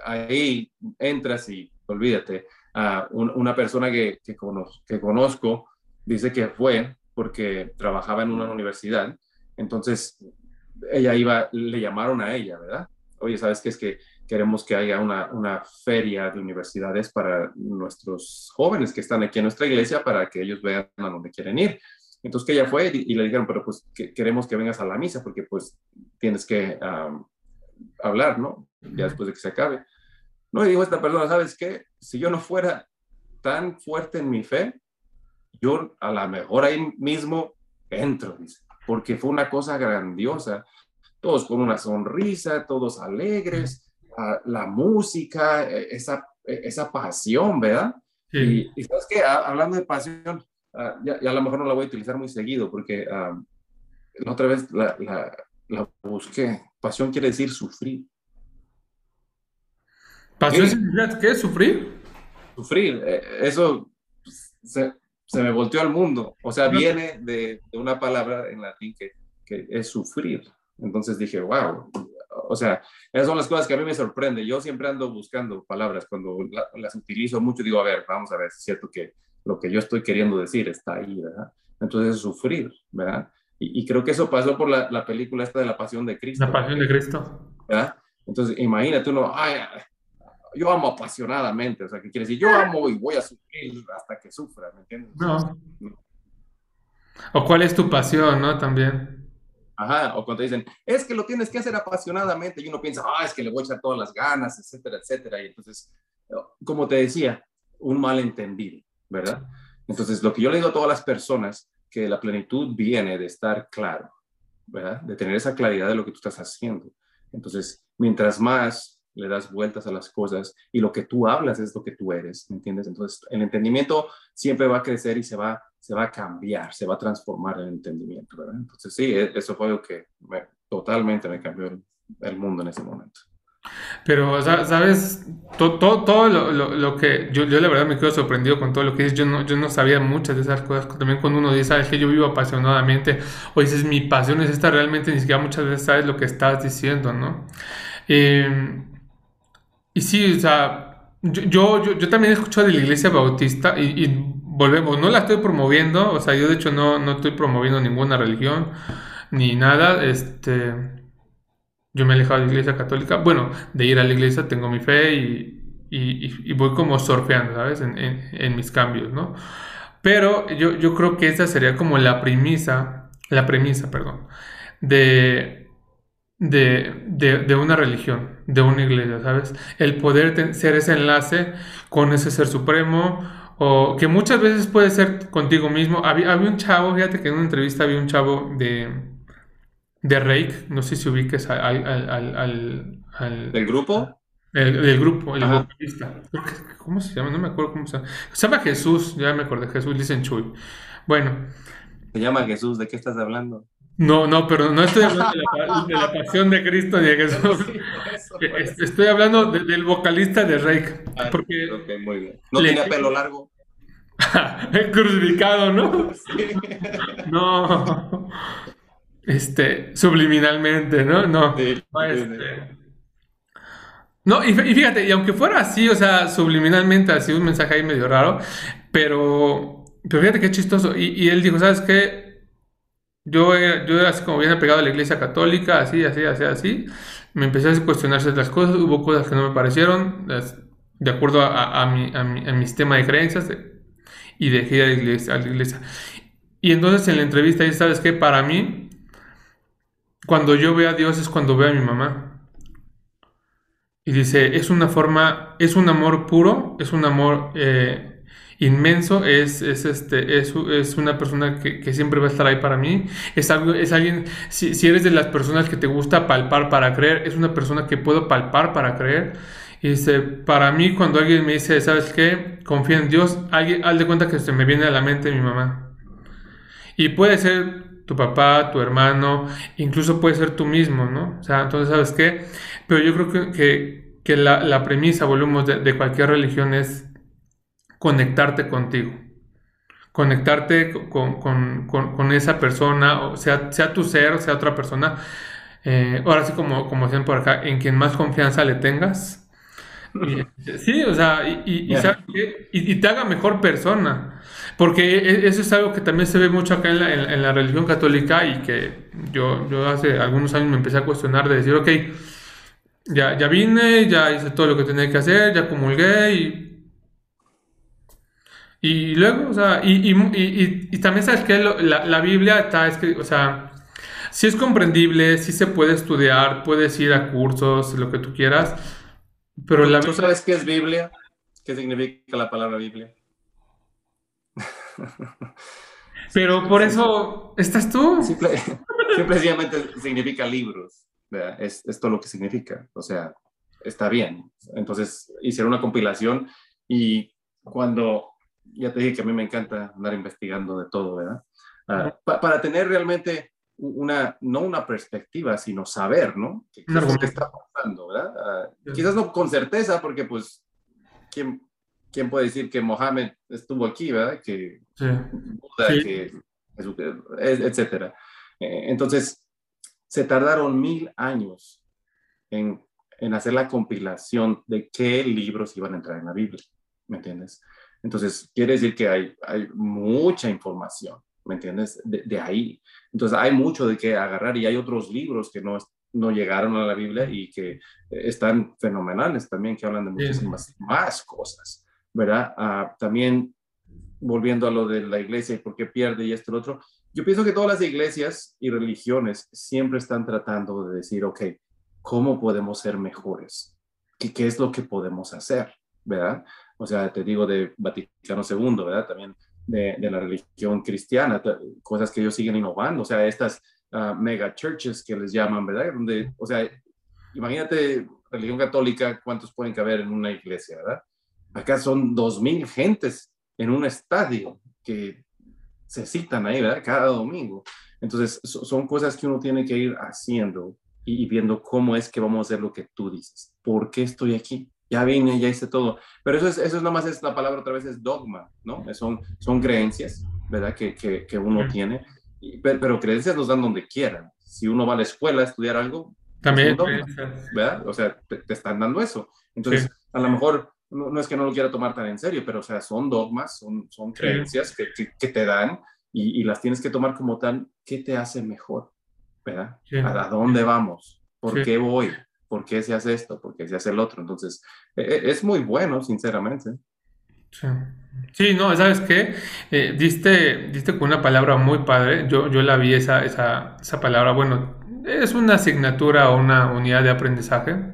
Ahí entras y olvídate. una persona que, que, que conozco dice que fue porque trabajaba en una universidad, entonces ella iba, le llamaron a ella, ¿verdad? Oye, ¿sabes qué es que queremos que haya una, una, feria de universidades para nuestros jóvenes que están aquí en nuestra iglesia para que ellos vean a dónde quieren ir. Entonces que ella fue y, le dijeron, pero pues queremos que vengas a la misa porque pues tienes que hablar, ¿no? Ya después de que se acabe. No, y dijo esta persona, ¿sabes qué? Si yo no fuera tan fuerte en mi fe, yo a lo mejor ahí mismo entro, dice, porque fue una cosa grandiosa. Todos con una sonrisa, todos alegres, la música, e, esa, e, esa pasión, ¿verdad? Y, sabes qué, hablando de pasión, ah, ya, a lo mejor no la voy a utilizar muy seguido porque la otra vez la, la, busqué. Pasión quiere decir sufrir. ¿Pasión qué es sufrir? Sufrir, e, eso se, se, me volteó al mundo. O sea, viene de, de una palabra en latín que, que es sufrir. Entonces dije, wow, o sea, esas son las cosas que a mí me sorprende. Yo siempre ando buscando palabras cuando las utilizo mucho, digo, a ver, vamos a ver, es cierto que lo que yo estoy queriendo decir está ahí, ¿verdad? Entonces, sufrir, ¿verdad? Y, creo que eso pasó por la, la, película esta de la Pasión de Cristo. La Pasión de Cristo. ¿verdad? Entonces, imagínate uno, ay, yo amo apasionadamente, o sea, ¿qué quiere decir? Yo amo y voy a sufrir hasta que sufra, ¿me entiendes? No. O cuál es tu pasión, ¿no? También. Ajá, o cuando dicen, es que lo tienes que hacer apasionadamente, y uno piensa, ah, es que le voy a echar todas las ganas, etcétera, etcétera. Y entonces, como te decía, un malentendido, ¿verdad? Entonces, lo que yo le digo a todas las personas, que la plenitud viene de estar claro, ¿verdad? De tener esa claridad de lo que tú estás haciendo. Entonces, mientras más le das vueltas a las cosas y lo que tú hablas es lo que tú eres, ¿me entiendes? Entonces, el entendimiento siempre va a crecer y se va se va a cambiar, se va a transformar el entendimiento, ¿verdad? Entonces sí, e, eso fue lo que totalmente me cambió el, mundo en ese momento. Pero, ¿sabes? Todo, todo, lo, que yo, yo, la verdad me quedo sorprendido con todo lo que dices. Yo no, yo no sabía muchas de esas cosas. También cuando uno dice, sabes que yo vivo apasionadamente, o dices, mi pasión es esta, realmente ni siquiera muchas veces sabes lo que estás diciendo, ¿no? Eh, y sí, o sea, yo, yo, yo, también he escuchado de la iglesia bautista y, volvemos, no la estoy promoviendo, o sea, yo de hecho no, no estoy promoviendo ninguna religión ni nada, este, yo me he alejado de la iglesia católica, bueno, de ir a la iglesia tengo mi fe y, y, voy como surfeando, ¿sabes? En, en, mis cambios, ¿no? Pero yo, yo creo que esa sería como la premisa, la premisa, perdón, de, de, de, de, una religión, de una iglesia, ¿sabes? El poder ser ese enlace con ese ser supremo, o que muchas veces puede ser contigo mismo. Había, había un chavo, fíjate que en una entrevista había un chavo de, de Rake, no sé si ubiques al... al, al, ¿Del grupo? El, del grupo, el vocalista. ¿Cómo se llama? No me acuerdo cómo se llama. Se llama Jesús, ya me acordé, Jesús, dicen Chuy. Bueno. Se llama Jesús, ¿de qué estás hablando? No, no, pero no estoy hablando de la, pasión de Cristo ni de Jesús. Estoy hablando del vocalista de Rake. Ah, porque muy bien. No tenía pelo largo. Crucificado, ¿no? No. este, subliminalmente, ¿no? No, este, no, y, fíjate, y aunque fuera así, o sea, subliminalmente, así un mensaje ahí medio raro, pero, pero fíjate qué chistoso. Y, él dijo, ¿sabes qué? Yo, yo era así como bien apegado a la iglesia católica, así, así, así, así. Me empecé a cuestionar ciertas cosas, hubo cosas que no me parecieron, de acuerdo a, a, mi, a, mi, a mi sistema de creencias, y dejé a la iglesia. La iglesia. Y entonces en la entrevista dice, ¿sabes qué? Para mí, cuando yo veo a Dios es cuando veo a mi mamá. Y dice, es una forma, es un amor puro, es un amor eh, inmenso, es, es, este, es, es una persona que, siempre va a estar ahí para mí. Es, algo, es alguien, si, si, eres de las personas que te gusta palpar para creer, es una persona que puedo palpar para creer. Y dice, para mí cuando alguien me dice, ¿sabes qué? Confía en Dios, alguien, haz de cuenta que se me viene a la mente mi mamá. Y puede ser tu papá, tu hermano, incluso puede ser tú mismo, ¿no? O sea, entonces, ¿sabes qué? Pero yo creo que, que, la, premisa, volvemos, de, cualquier religión es conectarte contigo. Conectarte con, esa persona, o sea, sea tu ser, sea otra persona. Eh, ahora sí, como, como decían por acá, en quien más confianza le tengas. sí, o sea, y, y, te haga mejor persona. Porque e, eso es algo que también se ve mucho acá en la, en la religión católica y que yo, yo hace algunos años me empecé a cuestionar de decir, ok, ya, ya vine, ya hice todo lo que tenía que hacer, ya comulgué y. Y luego, o sea, y, y, también sabes que la, la, Biblia está escrita, o sea, si es comprendible, si se puede estudiar, puedes ir a cursos, lo que tú quieras, pero la ¿Tú sabes qué es Biblia? ¿Qué significa la palabra Biblia? pero por eso estás tú. Simple, simplemente significa libros. Es, es, todo lo que significa. O sea, está bien. Entonces hicieron una compilación y cuando, ya te dije que a mí me encanta andar investigando de todo, ¿verdad? Ah, para tener realmente una, no una perspectiva, sino saber, ¿no? ¿Qué, está pasando, ¿verdad? Ah, quizás no con certeza, porque pues, ¿quién, ¿quién, puede decir que Mohammed estuvo aquí, ¿verdad? Que, sí. que etcétera. Eh, entonces, se tardaron mil años en, en, hacer la compilación de qué libros iban a entrar en la Biblia, ¿me entiendes? Entonces, quiere decir que hay, hay mucha información, ¿me entiendes? De, de, ahí. Entonces, hay mucho de qué agarrar y hay otros libros que no, no llegaron a la Biblia y que están fenomenales también, que hablan de muchísimas más cosas, ¿verdad? Ah, también volviendo a lo de la iglesia y por qué pierde y esto y lo otro, yo pienso que todas las iglesias y religiones siempre están tratando de decir, ok, ¿cómo podemos ser mejores? ¿Qué, qué es lo que podemos hacer? ¿Verdad? O sea, te digo de Vaticano II, ¿verdad? También de, de la religión cristiana, cosas que ellos siguen innovando, o sea, estas uh, mega churches que les llaman, ¿verdad? Donde, o sea, imagínate religión católica, ¿cuántos pueden caber en una iglesia, ¿verdad? Acá son dos mil gentes en un estadio que se citan ahí, ¿verdad? Cada domingo. Entonces, son cosas que uno tiene que ir haciendo y, viendo cómo es que vamos a hacer lo que tú dices. ¿Por qué estoy aquí? Ya vine, ya hice todo. Pero eso es, eso es más es la palabra otra vez, es dogma, ¿no? Son, son creencias, ¿verdad? Que, que, que uno tiene. pero, creencias nos dan donde quieran. Si uno va a la escuela a estudiar algo, también, ¿verdad? O sea, te, están dando eso. Entonces, a lo mejor no, es que no lo quiera tomar tan en serio, pero o sea, son dogmas, son, son creencias que, que, te dan y, y, las tienes que tomar como tal, ¿qué te hace mejor? ¿Verdad? ¿A dónde vamos? ¿Por qué voy? ¿Por qué se hace esto? ¿Por qué se hace el otro? Entonces, e, e, es muy bueno, sinceramente. Sí. sí no, ¿sabes qué? Eh, diste, diste con una palabra muy padre. Yo, yo la vi esa, esa, esa palabra. Bueno, es una asignatura o una unidad de aprendizaje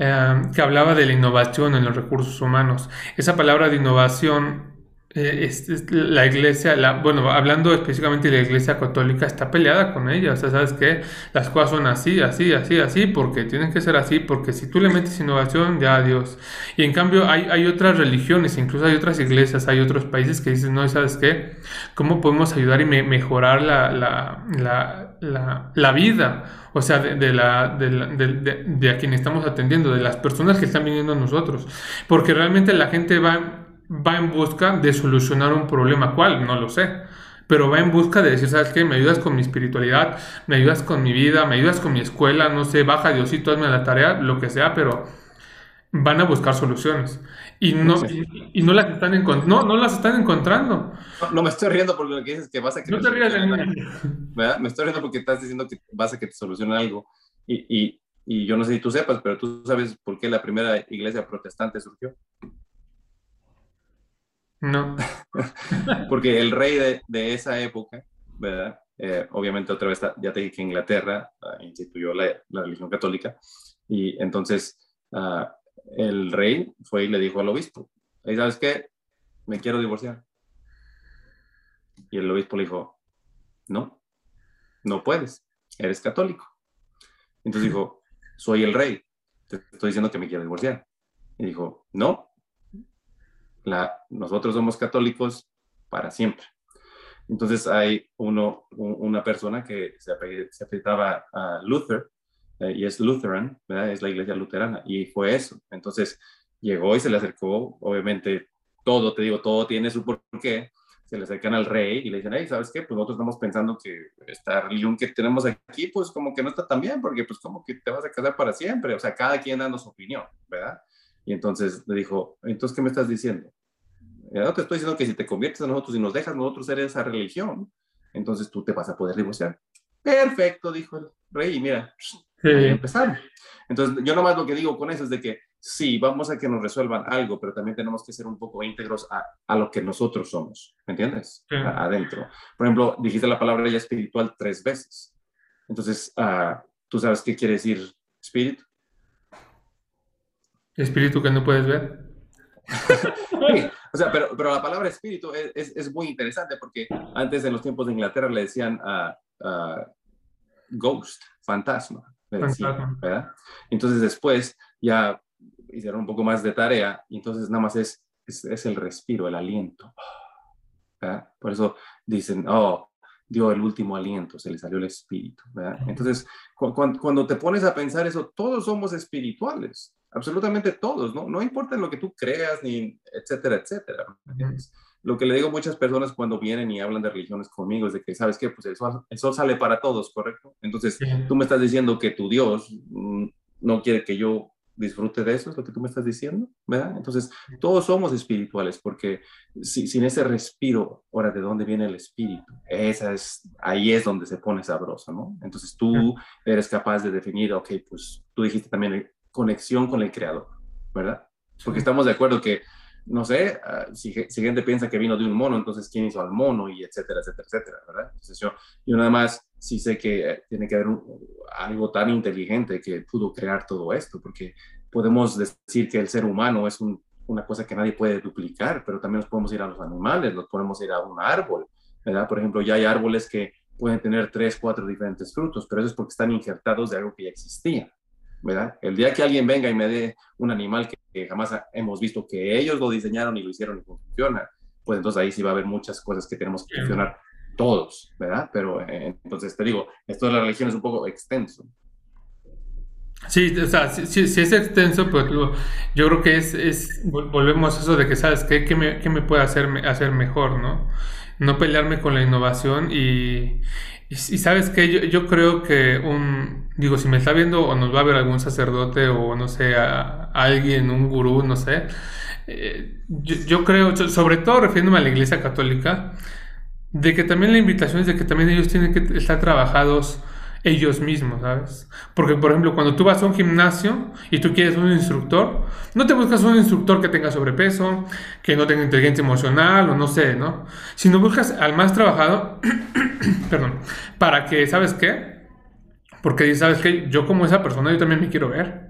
Em, que hablaba de la innovación en los recursos humanos. Esa palabra de innovación eh, la iglesia, la, bueno, hablando específicamente de la iglesia católica, está peleada con ella. O sea, ¿sabes qué? Las cosas son así, así, así, así, porque tienen que ser así, porque si tú le metes innovación, ya adiós. Y en cambio hay, hay otras religiones, incluso hay otras iglesias, hay otros países que dicen, no, ¿sabes qué? ¿Cómo podemos ayudar y mejorar la, la, la, la, vida? o sea, de, la, de, de, a quien estamos atendiendo, de las personas que están viniendo a nosotros. Porque realmente la gente va, va en busca de solucionar un problema. ¿Cuál? No lo sé. pero va en busca de decir, ¿sabes qué? Me ayudas con mi espiritualidad, me ayudas con mi vida, me ayudas con mi escuela, no sé, baja Diosito, hazme la tarea, lo que sea, pero van a buscar soluciones. Y no, y, no las están no, no las están encontrando. No, me estoy riendo porque lo que dices que vas a que No te rías de mí. Me estoy riendo porque estás diciendo que vas a que te solucione algo. Y, y, y yo no sé si tú sepas, pero tú sabes por qué la primera iglesia protestante surgió. No. Porque el rey de, de esa época, ¿verdad? Eh, obviamente otra vez ya te dije que Inglaterra uh, instituyó la, la, religión católica y entonces uh, el rey fue y le dijo al obispo, ¿y sabes qué? Me quiero divorciar. Y el obispo le dijo, no, no puedes, eres católico. Entonces dijo, soy el rey, te estoy diciendo que me quiero divorciar. Y dijo, no, nosotros somos católicos para siempre. Entonces hay uno, una persona que se, apellidaba a Luther, eh, y es Lutheran, es la iglesia luterana, y fue eso. Entonces llegó y se le acercó, obviamente todo, te digo, todo tiene su porqué, se le acercan al rey y le dicen, hey, ¿sabes qué? Pues nosotros estamos pensando que esta religión que tenemos aquí, pues como que no está tan bien, porque pues como que te vas a casar para siempre, o sea, cada quien dando su opinión, ¿verdad? Y entonces le dijo, entonces, ¿qué me estás diciendo? No te estoy diciendo que si te conviertes a nosotros y nos dejas nosotros ser esa religión, entonces tú te vas a poder divorciar. Perfecto, dijo el rey, y mira, empezaron. Entonces, yo nomás lo que digo con eso es de que sí, vamos a que nos resuelvan algo, pero también tenemos que ser un poco íntegros a, a lo que nosotros somos, ¿me entiendes? adentro. Por ejemplo, dijiste la palabra ya espiritual tres veces. Entonces, uh, ¿tú sabes qué quiere decir espíritu? Espíritu que no puedes ver. o sea, pero, pero la palabra espíritu es, es, muy interesante porque antes en los tiempos de Inglaterra le decían a ghost, fantasma, ¿verdad? Entonces después ya hicieron un poco más de tarea y entonces nada más es, es, el respiro, el aliento. Por eso dicen, oh, dio el último aliento, se le salió el espíritu. ¿verdad? Entonces, cuando, cuando te pones a pensar eso, todos somos espirituales absolutamente todos, ¿no? No importa lo que tú creas, ni etcétera, etcétera. Lo que le digo a muchas personas cuando vienen y hablan de religiones conmigo es de que, ¿sabes qué? Pues eso, sale para todos, ¿correcto? Entonces, tú me estás diciendo que tu Dios mm, no quiere que yo disfrute de eso, es lo que tú me estás diciendo, ¿verdad? Entonces, todos somos espirituales porque sin ese respiro, ahora, ¿de dónde viene el espíritu? Esa es, ahí es donde se pone sabroso, ¿no? Entonces, tú eres capaz de definir, ok, pues tú dijiste también conexión con el creador, ¿verdad? Porque estamos de acuerdo que, no sé, ah, si, gente piensa que vino de un mono, entonces quién hizo al mono y etcétera, etcétera, etcétera, ¿verdad? Entonces yo, yo nada más sí sé que eh, tiene que haber algo tan inteligente que pudo crear todo esto, porque podemos decir que el ser humano es una cosa que nadie puede duplicar, pero también nos podemos ir a los animales, nos podemos ir a un árbol, ¿verdad? Por ejemplo, ya hay árboles que pueden tener tres, cuatro diferentes frutos, pero eso es porque están injertados de algo que ya existía. ¿Verdad? El día que alguien venga y me dé un animal que, jamás hemos visto que ellos lo diseñaron y lo hicieron y funciona, pues entonces ahí sí va a haber muchas cosas que tenemos que funcionar todos, ¿verdad? Pero eh, entonces te digo, esto de la religión es un poco extenso. Sí, o sea, sí, es extenso, pero yo creo que es, es, volvemos a eso de que, ¿sabes qué? ¿Qué me, qué me puede hacer, hacer mejor, no? No pelearme con la innovación y, y, sabes que yo, creo que un, digo, si me está viendo o nos va a ver algún sacerdote o no sé, a, alguien, un gurú, no sé, eh, yo, creo, sobre todo refiriéndome a la iglesia católica, de que también la invitación es de que también ellos tienen que estar trabajados ellos mismos, ¿sabes? Porque, por ejemplo, cuando tú vas a un gimnasio y tú quieres un instructor, no te buscas un instructor que tenga sobrepeso, que no tenga inteligencia emocional o no sé, ¿no? Sino buscas al más trabajado, perdón, para que, ¿sabes qué? Porque, ¿sabes qué? Yo como esa persona, yo también me quiero ver.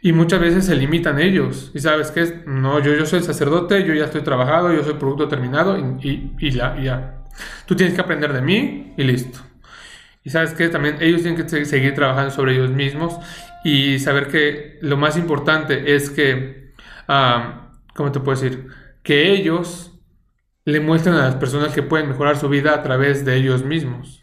Y muchas veces se limitan ellos. Y sabes qué? No, yo, yo soy sacerdote, yo ya estoy trabajado, yo soy producto terminado y, y, ya, y ya. Tú tienes que aprender de mí y listo. Y sabes que también ellos tienen que seguir trabajando sobre ellos mismos y saber que lo más importante es que, ¿cómo te puedo decir? Que ellos le muestren a las personas que pueden mejorar su vida a través de ellos mismos.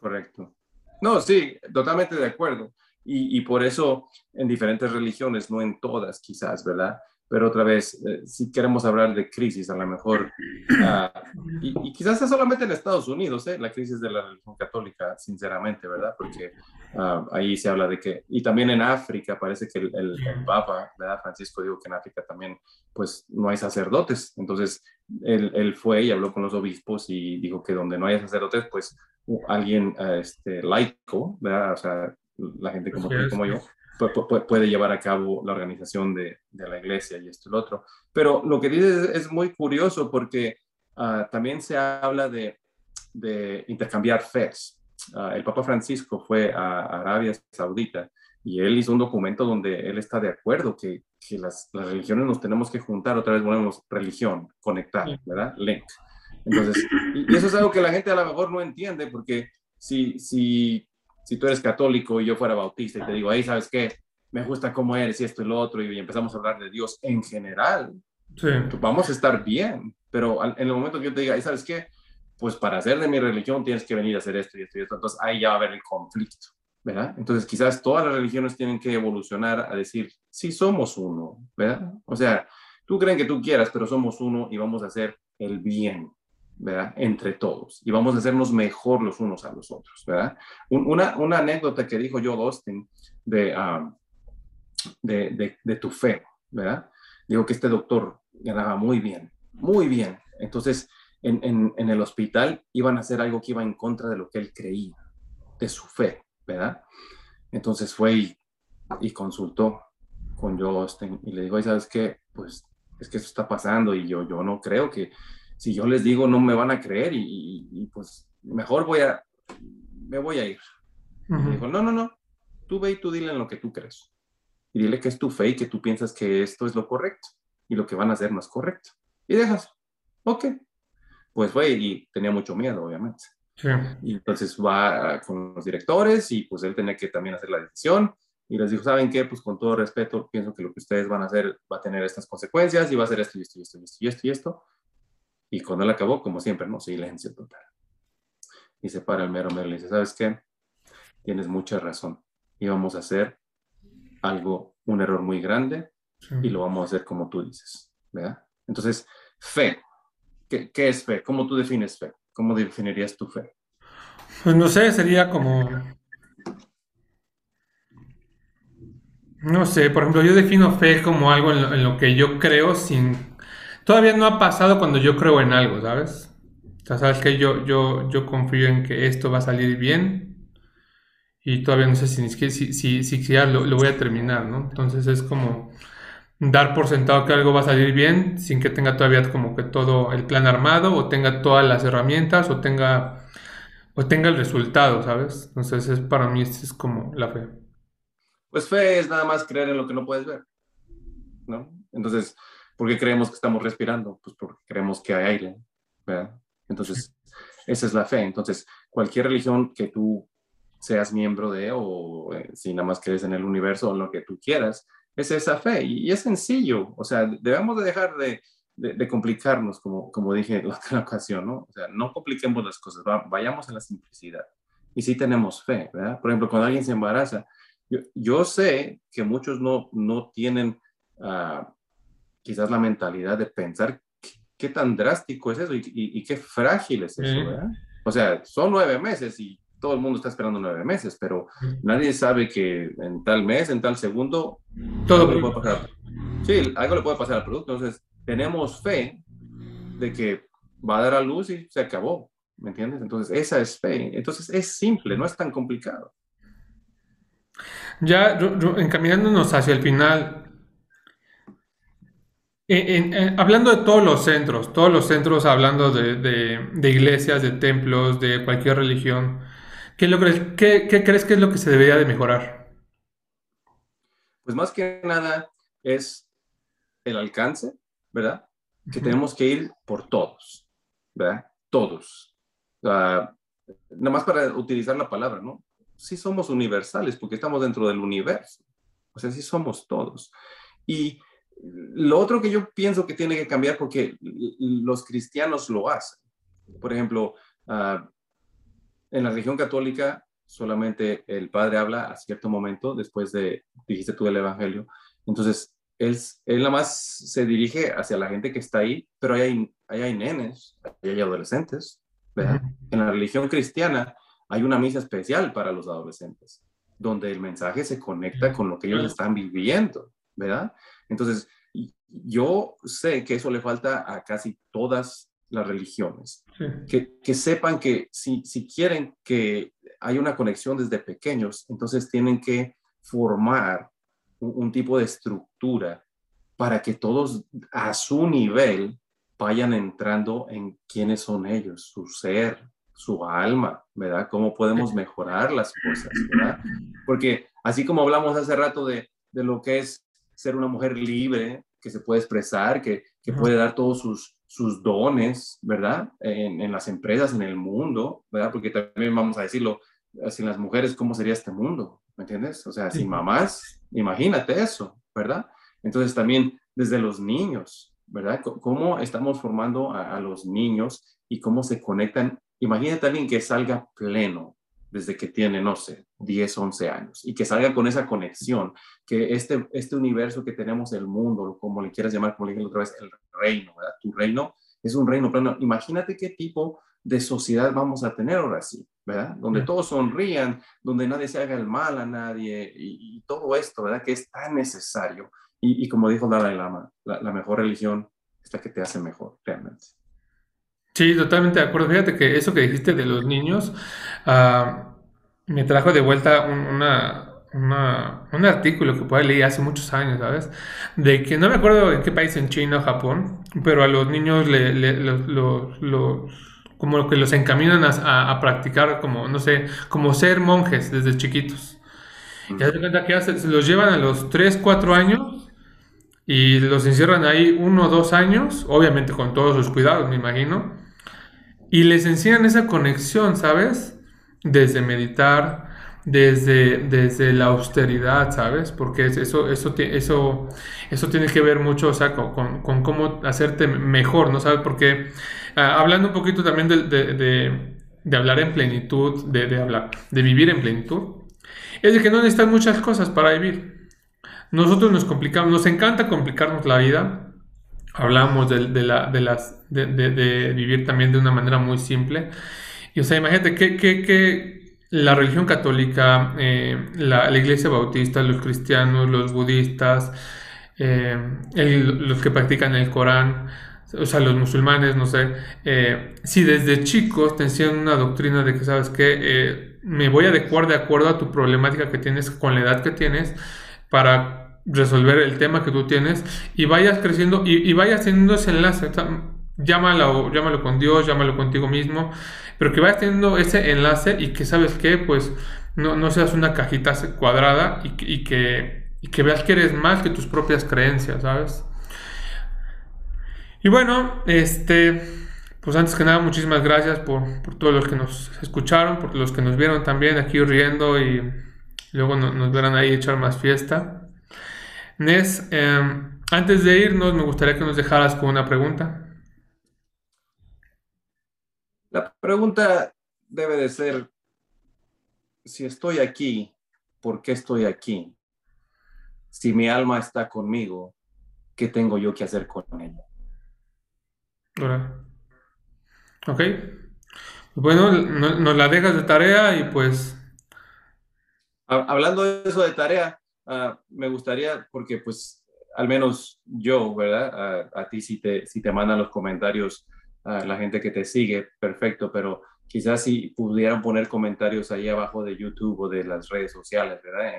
Correcto. No, sí, totalmente de acuerdo. Y por eso en diferentes religiones, no en todas quizás, ¿verdad? Pero otra vez, eh, si queremos hablar de crisis, a lo mejor, ah, y, quizás es solamente en Estados Unidos, ¿eh? la crisis de la religión católica, sinceramente, ¿verdad? Porque ah, ahí se habla de que, y también en África, parece que el, Papa, ¿verdad? Francisco dijo que en África también, pues, no hay sacerdotes, entonces él, él, fue y habló con los obispos y dijo que donde no haya sacerdotes, pues, alguien ah, este, laico, ¿verdad? O sea, la gente como y como yo, puede llevar a cabo la organización de, de, la iglesia y esto y lo otro. Pero lo que dices es muy curioso porque ah, también se habla de, de intercambiar fes. Ah, el Papa Francisco fue a Arabia Saudita y él hizo un documento donde él está de acuerdo que, que las, las, religiones nos tenemos que juntar, otra vez ponemos religión, conectar, ¿verdad? Link. Entonces, y, y eso es algo que la gente a lo mejor no entiende porque si, si si tú eres católico y yo fuera bautista y te digo, ahí, ¿sabes qué? Me gusta cómo eres y esto y lo otro, y empezamos a hablar de Dios en general, sí. Pues vamos a estar bien. Pero en el momento que yo te diga, ahí, ¿sabes qué? Pues para ser de mi religión tienes que venir a hacer esto y esto y esto. Entonces ahí ya va a haber el conflicto, ¿verdad? Entonces quizás todas las religiones tienen que evolucionar a decir, sí somos uno, ¿verdad? O sea, tú creen que tú quieras, pero somos uno y vamos a hacer el bien, ¿verdad? Entre todos y vamos a hacernos mejor los unos a los otros, ¿verdad? una, anécdota que dijo yo Austin de, um, de, de, tu fe, ¿verdad? Dijo que este doctor ganaba muy bien, muy bien. Entonces, en, en, el hospital iban a hacer algo que iba en contra de lo que él creía, de su fe, ¿verdad? Entonces fue y, y consultó con Joe Austin y le dijo, ¿sabes qué? Pues es que eso está pasando y yo, yo no creo que si yo les digo no me van a creer y, pues mejor voy a, me voy a ir. dijo, no, no, no, tú ve y tú dile en lo que tú crees. Y dile que es tu fe y que tú piensas que esto es lo correcto y lo que van a hacer no es correcto. Y dejas, ok. Pues fue y tenía mucho miedo, obviamente. Y entonces va con los directores y pues él tenía que también hacer la decisión y les dijo, ¿saben qué? Pues con todo respeto, pienso que lo que ustedes van a hacer va a tener estas consecuencias y va a ser esto y esto y esto y esto y esto y cuando él acabó, como siempre, no, silencio total. Y se para el mero mero y dice, ¿sabes qué? Tienes mucha razón. Y vamos a hacer algo, un error muy grande y lo vamos a hacer como tú dices, ¿verdad? Entonces, fe. ¿Qué, ¿Qué, es fe? ¿Cómo tú defines fe? ¿Cómo definirías tu fe? Pues no sé, sería como... No sé, por ejemplo, yo defino fe como algo en lo que yo creo sin Todavía no ha pasado cuando yo creo en algo, ¿sabes? O sea, sabes que yo, yo, yo confío en que esto va a salir bien y todavía no sé si, si, si, si ya lo, lo, voy a terminar, ¿no? Entonces es como dar por sentado que algo va a salir bien sin que tenga todavía como que todo el plan armado o tenga todas las herramientas o tenga, o tenga el resultado, ¿sabes? Entonces es, para mí es como la fe. Pues fe es nada más creer en lo que no puedes ver, ¿no? Entonces ¿Por qué creemos que estamos respirando? Pues porque creemos que hay aire, ¿verdad? Entonces, esa es la fe. Entonces, cualquier religión que tú seas miembro de o eh, si nada más crees en el universo o en lo que tú quieras, es esa fe. Y, es sencillo. O sea, debemos de dejar de, de, complicarnos, como, como dije en la otra ocasión, ¿no? O sea, no compliquemos las cosas, vayamos a la simplicidad. Y sí tenemos fe, ¿verdad? Por ejemplo, cuando alguien se embaraza, yo, yo sé que muchos no, no tienen... Uh, quizás la mentalidad de pensar qué, tan drástico es eso y, qué frágil es eso, ¿verdad? O sea, son nueve meses y todo el mundo está esperando nueve meses, pero nadie sabe que en tal mes, en tal segundo, todo algo le puede pasar. Sí, algo le puede pasar al producto. Entonces, tenemos fe de que va a dar a luz y se acabó, ¿me entiendes? Entonces, esa es fe. Entonces, es simple, no es tan complicado. Ya encaminándonos hacia el final, hablando de todos los centros, todos los centros hablando de, iglesias, de templos, de cualquier religión, ¿qué, lo crees, qué, crees que es lo que se debería de mejorar? Pues más que nada es el alcance, ¿verdad? Que tenemos que ir por todos, ¿verdad? Todos. nada más para utilizar la palabra, ¿no? Sí somos universales porque estamos dentro del universo. O sea, sí somos todos. Y lo otro que yo pienso que tiene que cambiar porque los cristianos lo hacen. Por ejemplo, ah, en la religión católica solamente el padre habla a cierto momento después de, dijiste tú el evangelio. Entonces, él, él nada más se dirige hacia la gente que está ahí, pero ahí hay, ahí hay nenes, ahí hay adolescentes, ¿verdad? En la religión cristiana hay una misa especial para los adolescentes, donde el mensaje se conecta con lo que ellos están viviendo, ¿verdad? Entonces, yo sé que eso le falta a casi todas las religiones, que, que, sepan que si, si quieren que haya una conexión desde pequeños, entonces tienen que formar un, tipo de estructura para que todos a su nivel vayan entrando en quiénes son ellos, su ser, su alma, ¿verdad? Cómo podemos mejorar las cosas, ¿verdad? Porque así como hablamos hace rato de, de lo que es ser una mujer libre, que se puede expresar, que, que puede dar todos sus, sus dones, ¿verdad? En, en, las empresas, en el mundo, ¿verdad? Porque también vamos a decirlo, sin las mujeres, ¿cómo sería este mundo? ¿Me entiendes? O sea, sin mamás, imagínate eso, ¿verdad? Entonces también desde los niños, ¿verdad? ¿Cómo estamos formando a, los niños y cómo se conectan? Imagínate a alguien que salga pleno desde que tiene, no sé, 10, 11 años y que salga con esa conexión, que este, este universo que tenemos, el mundo, como le quieras llamar, como le dije otra vez, el reino, ¿verdad? Tu reino es un reino pleno. Imagínate qué tipo de sociedad vamos a tener ahora sí, ¿verdad? Donde todos sonrían, donde nadie se haga el mal a nadie y, todo esto, ¿verdad? Que es tan necesario. Y, como dijo Dalai Lama, la, mejor religión es la que te hace mejor, realmente. Sí, totalmente de acuerdo. Fíjate que eso que dijiste de los niños uh, me trajo de vuelta una, una, un artículo que por leí hace muchos años, ¿sabes? De que no me acuerdo en qué país, en China o Japón, pero a los niños le, le, los, los como que los encaminan a, practicar como, no sé, como ser monjes desde chiquitos. Y se cuenta que se los llevan a los 3, 4 años y los encierran ahí uno o dos años, obviamente con todos sus cuidados, me imagino, y les enseñan esa conexión, ¿sabes? Desde meditar, desde, desde la austeridad, ¿sabes? Porque eso, eso, eso, eso tiene que ver mucho, o sea, con, con, cómo hacerte mejor, ¿no? ¿Sabes? Porque ah, hablando un poquito también de, de, de, hablar en plenitud, de, hablar, de vivir en plenitud, es de que no necesitan muchas cosas para vivir. Nosotros nos complicamos, nos encanta complicarnos la vida. Hablamos de, la, de, las, de, vivir también de una manera muy simple. Y o sea, imagínate qué, qué, qué la religión católica, eh, la, iglesia bautista, los cristianos, los budistas, eh, los que practican el Corán, o sea, los musulmanes, no sé, eh, si desde chicos te enseñan una doctrina de que, ¿sabes que me voy a adecuar de acuerdo a tu problemática que tienes con la edad que tienes para resolver el tema que tú tienes y vayas creciendo y, y vayas teniendo ese enlace. llámalo, llámalo con Dios, llámalo contigo mismo pero que vayas teniendo ese enlace y que sabes que pues no, no seas una cajita cuadrada y, que, y que veas que eres más que tus propias creencias, ¿sabes? Y bueno, este, pues antes que nada, muchísimas gracias por, por, todos los que nos escucharon, por los que nos vieron también aquí riendo y luego nos verán ahí echar más fiesta. Nes, em, antes de irnos, me gustaría que nos dejaras con una pregunta. La pregunta debe de ser, si estoy aquí, ¿por qué estoy aquí? Si mi alma está conmigo, ¿qué tengo yo que hacer con ella? Ok. Bueno, nos la dejas de tarea y pues... Hablando de eso de tarea, ah, me gustaría, porque pues al menos yo, ¿verdad? a ti si te, si te mandan los comentarios la gente que te sigue, perfecto, pero quizás si pudieran poner comentarios ahí abajo de YouTube o de las redes sociales, ¿verdad?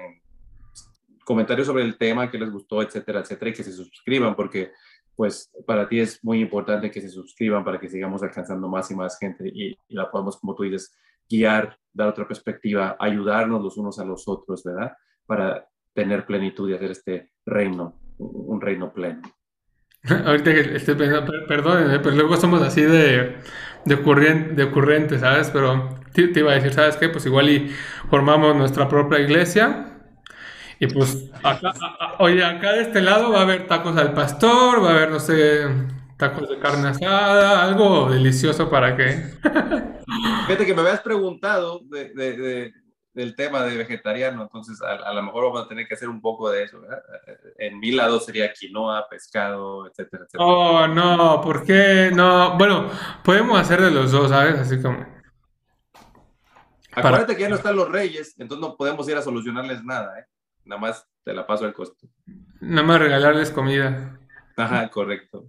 comentarios sobre el tema que les gustó, etcétera, etcétera, y que se suscriban, porque pues para ti es muy importante que se suscriban para que sigamos alcanzando más y más gente y, la podamos, como tú dices, guiar, dar otra perspectiva, ayudarnos los unos a los otros, ¿verdad? Para tener plenitud y hacer este reino, un reino pleno. Ahorita que estoy pensando, perdón, pero luego somos así de, de, ocurrente, de ocurrente, ¿sabes? Pero te, iba a decir, ¿sabes qué? Pues igual y formamos nuestra propia iglesia. Y pues, acá, oye, acá de este lado va a haber tacos al pastor, va a haber, no sé, tacos de carne asada, algo delicioso para que... Fíjate que me habías preguntado de, de, del tema de vegetariano, entonces a, lo mejor vamos a tener que hacer un poco de eso. En mi lado sería quinoa, pescado, etcétera, etcétera. Oh, no, ¿por qué? No, bueno, podemos hacer de los dos, ¿sabes? Así como... Acuérdate que ya no están los reyes, entonces no podemos ir a solucionarles nada, ¿eh? Nada más te la paso al costo. Nada más regalarles comida. Ajá, correcto.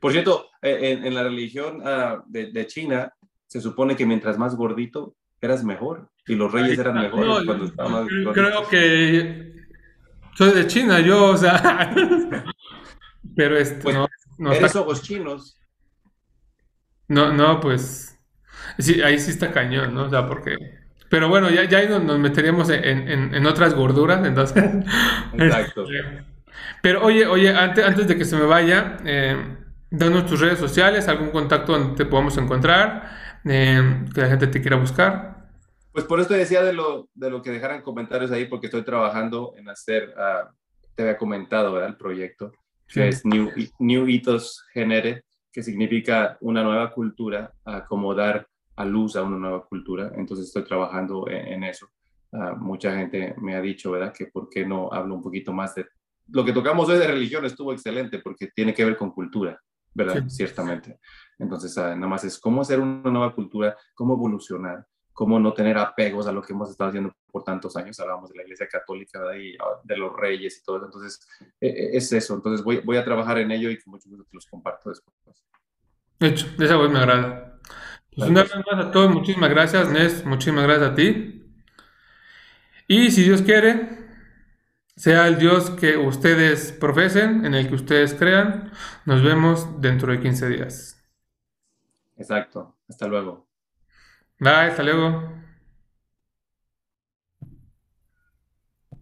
Por cierto, eh, en, la religión ah, de, China se supone que mientras más gordito eras mejor y los reyes eran mejores cuando estaban más. Creo que soy de China, yo, o sea. Pero este, pues, no, eres ojos chinos. No, no, pues. Sí, ahí sí está cañón, ¿no? O sea, porque. Pero bueno, ya, ya ahí nos, meteríamos en, otras gorduras, entonces. Exacto. Este, pero oye, oye, antes, antes de que se me vaya, eh, danos tus redes sociales, algún contacto donde te podamos encontrar, eh, que la gente te quiera buscar. Pues por esto decía de lo, de lo que dejaran comentarios ahí, porque estoy trabajando en hacer, uh, te había comentado, ¿verdad? El proyecto, que es New, New Ethos Genere, que significa una nueva cultura, como dar a luz a una nueva cultura. Entonces estoy trabajando en, eso. Uh, mucha gente me ha dicho, ¿verdad? Que por qué no hablo un poquito más de... Lo que tocamos hoy de religión estuvo excelente porque tiene que ver con cultura. ¿verdad? Ciertamente. Entonces, ah, nada más es cómo hacer una nueva cultura, cómo evolucionar, cómo no tener apegos a lo que hemos estado haciendo por tantos años. Hablábamos de la Iglesia Católica y ah, de los reyes y todo eso. Entonces, e, e, es eso. Entonces, voy, voy a trabajar en ello y con mucho gusto te los comparto después. hecho, esa voz me agrada. Pues una vez más a todos, muchísimas gracias, Nes, muchísimas gracias a ti. Y si Dios quiere, sea el Dios que ustedes profesen, en el que ustedes crean. Nos vemos dentro de 15 días. Exacto. Hasta luego. Bye, hasta luego.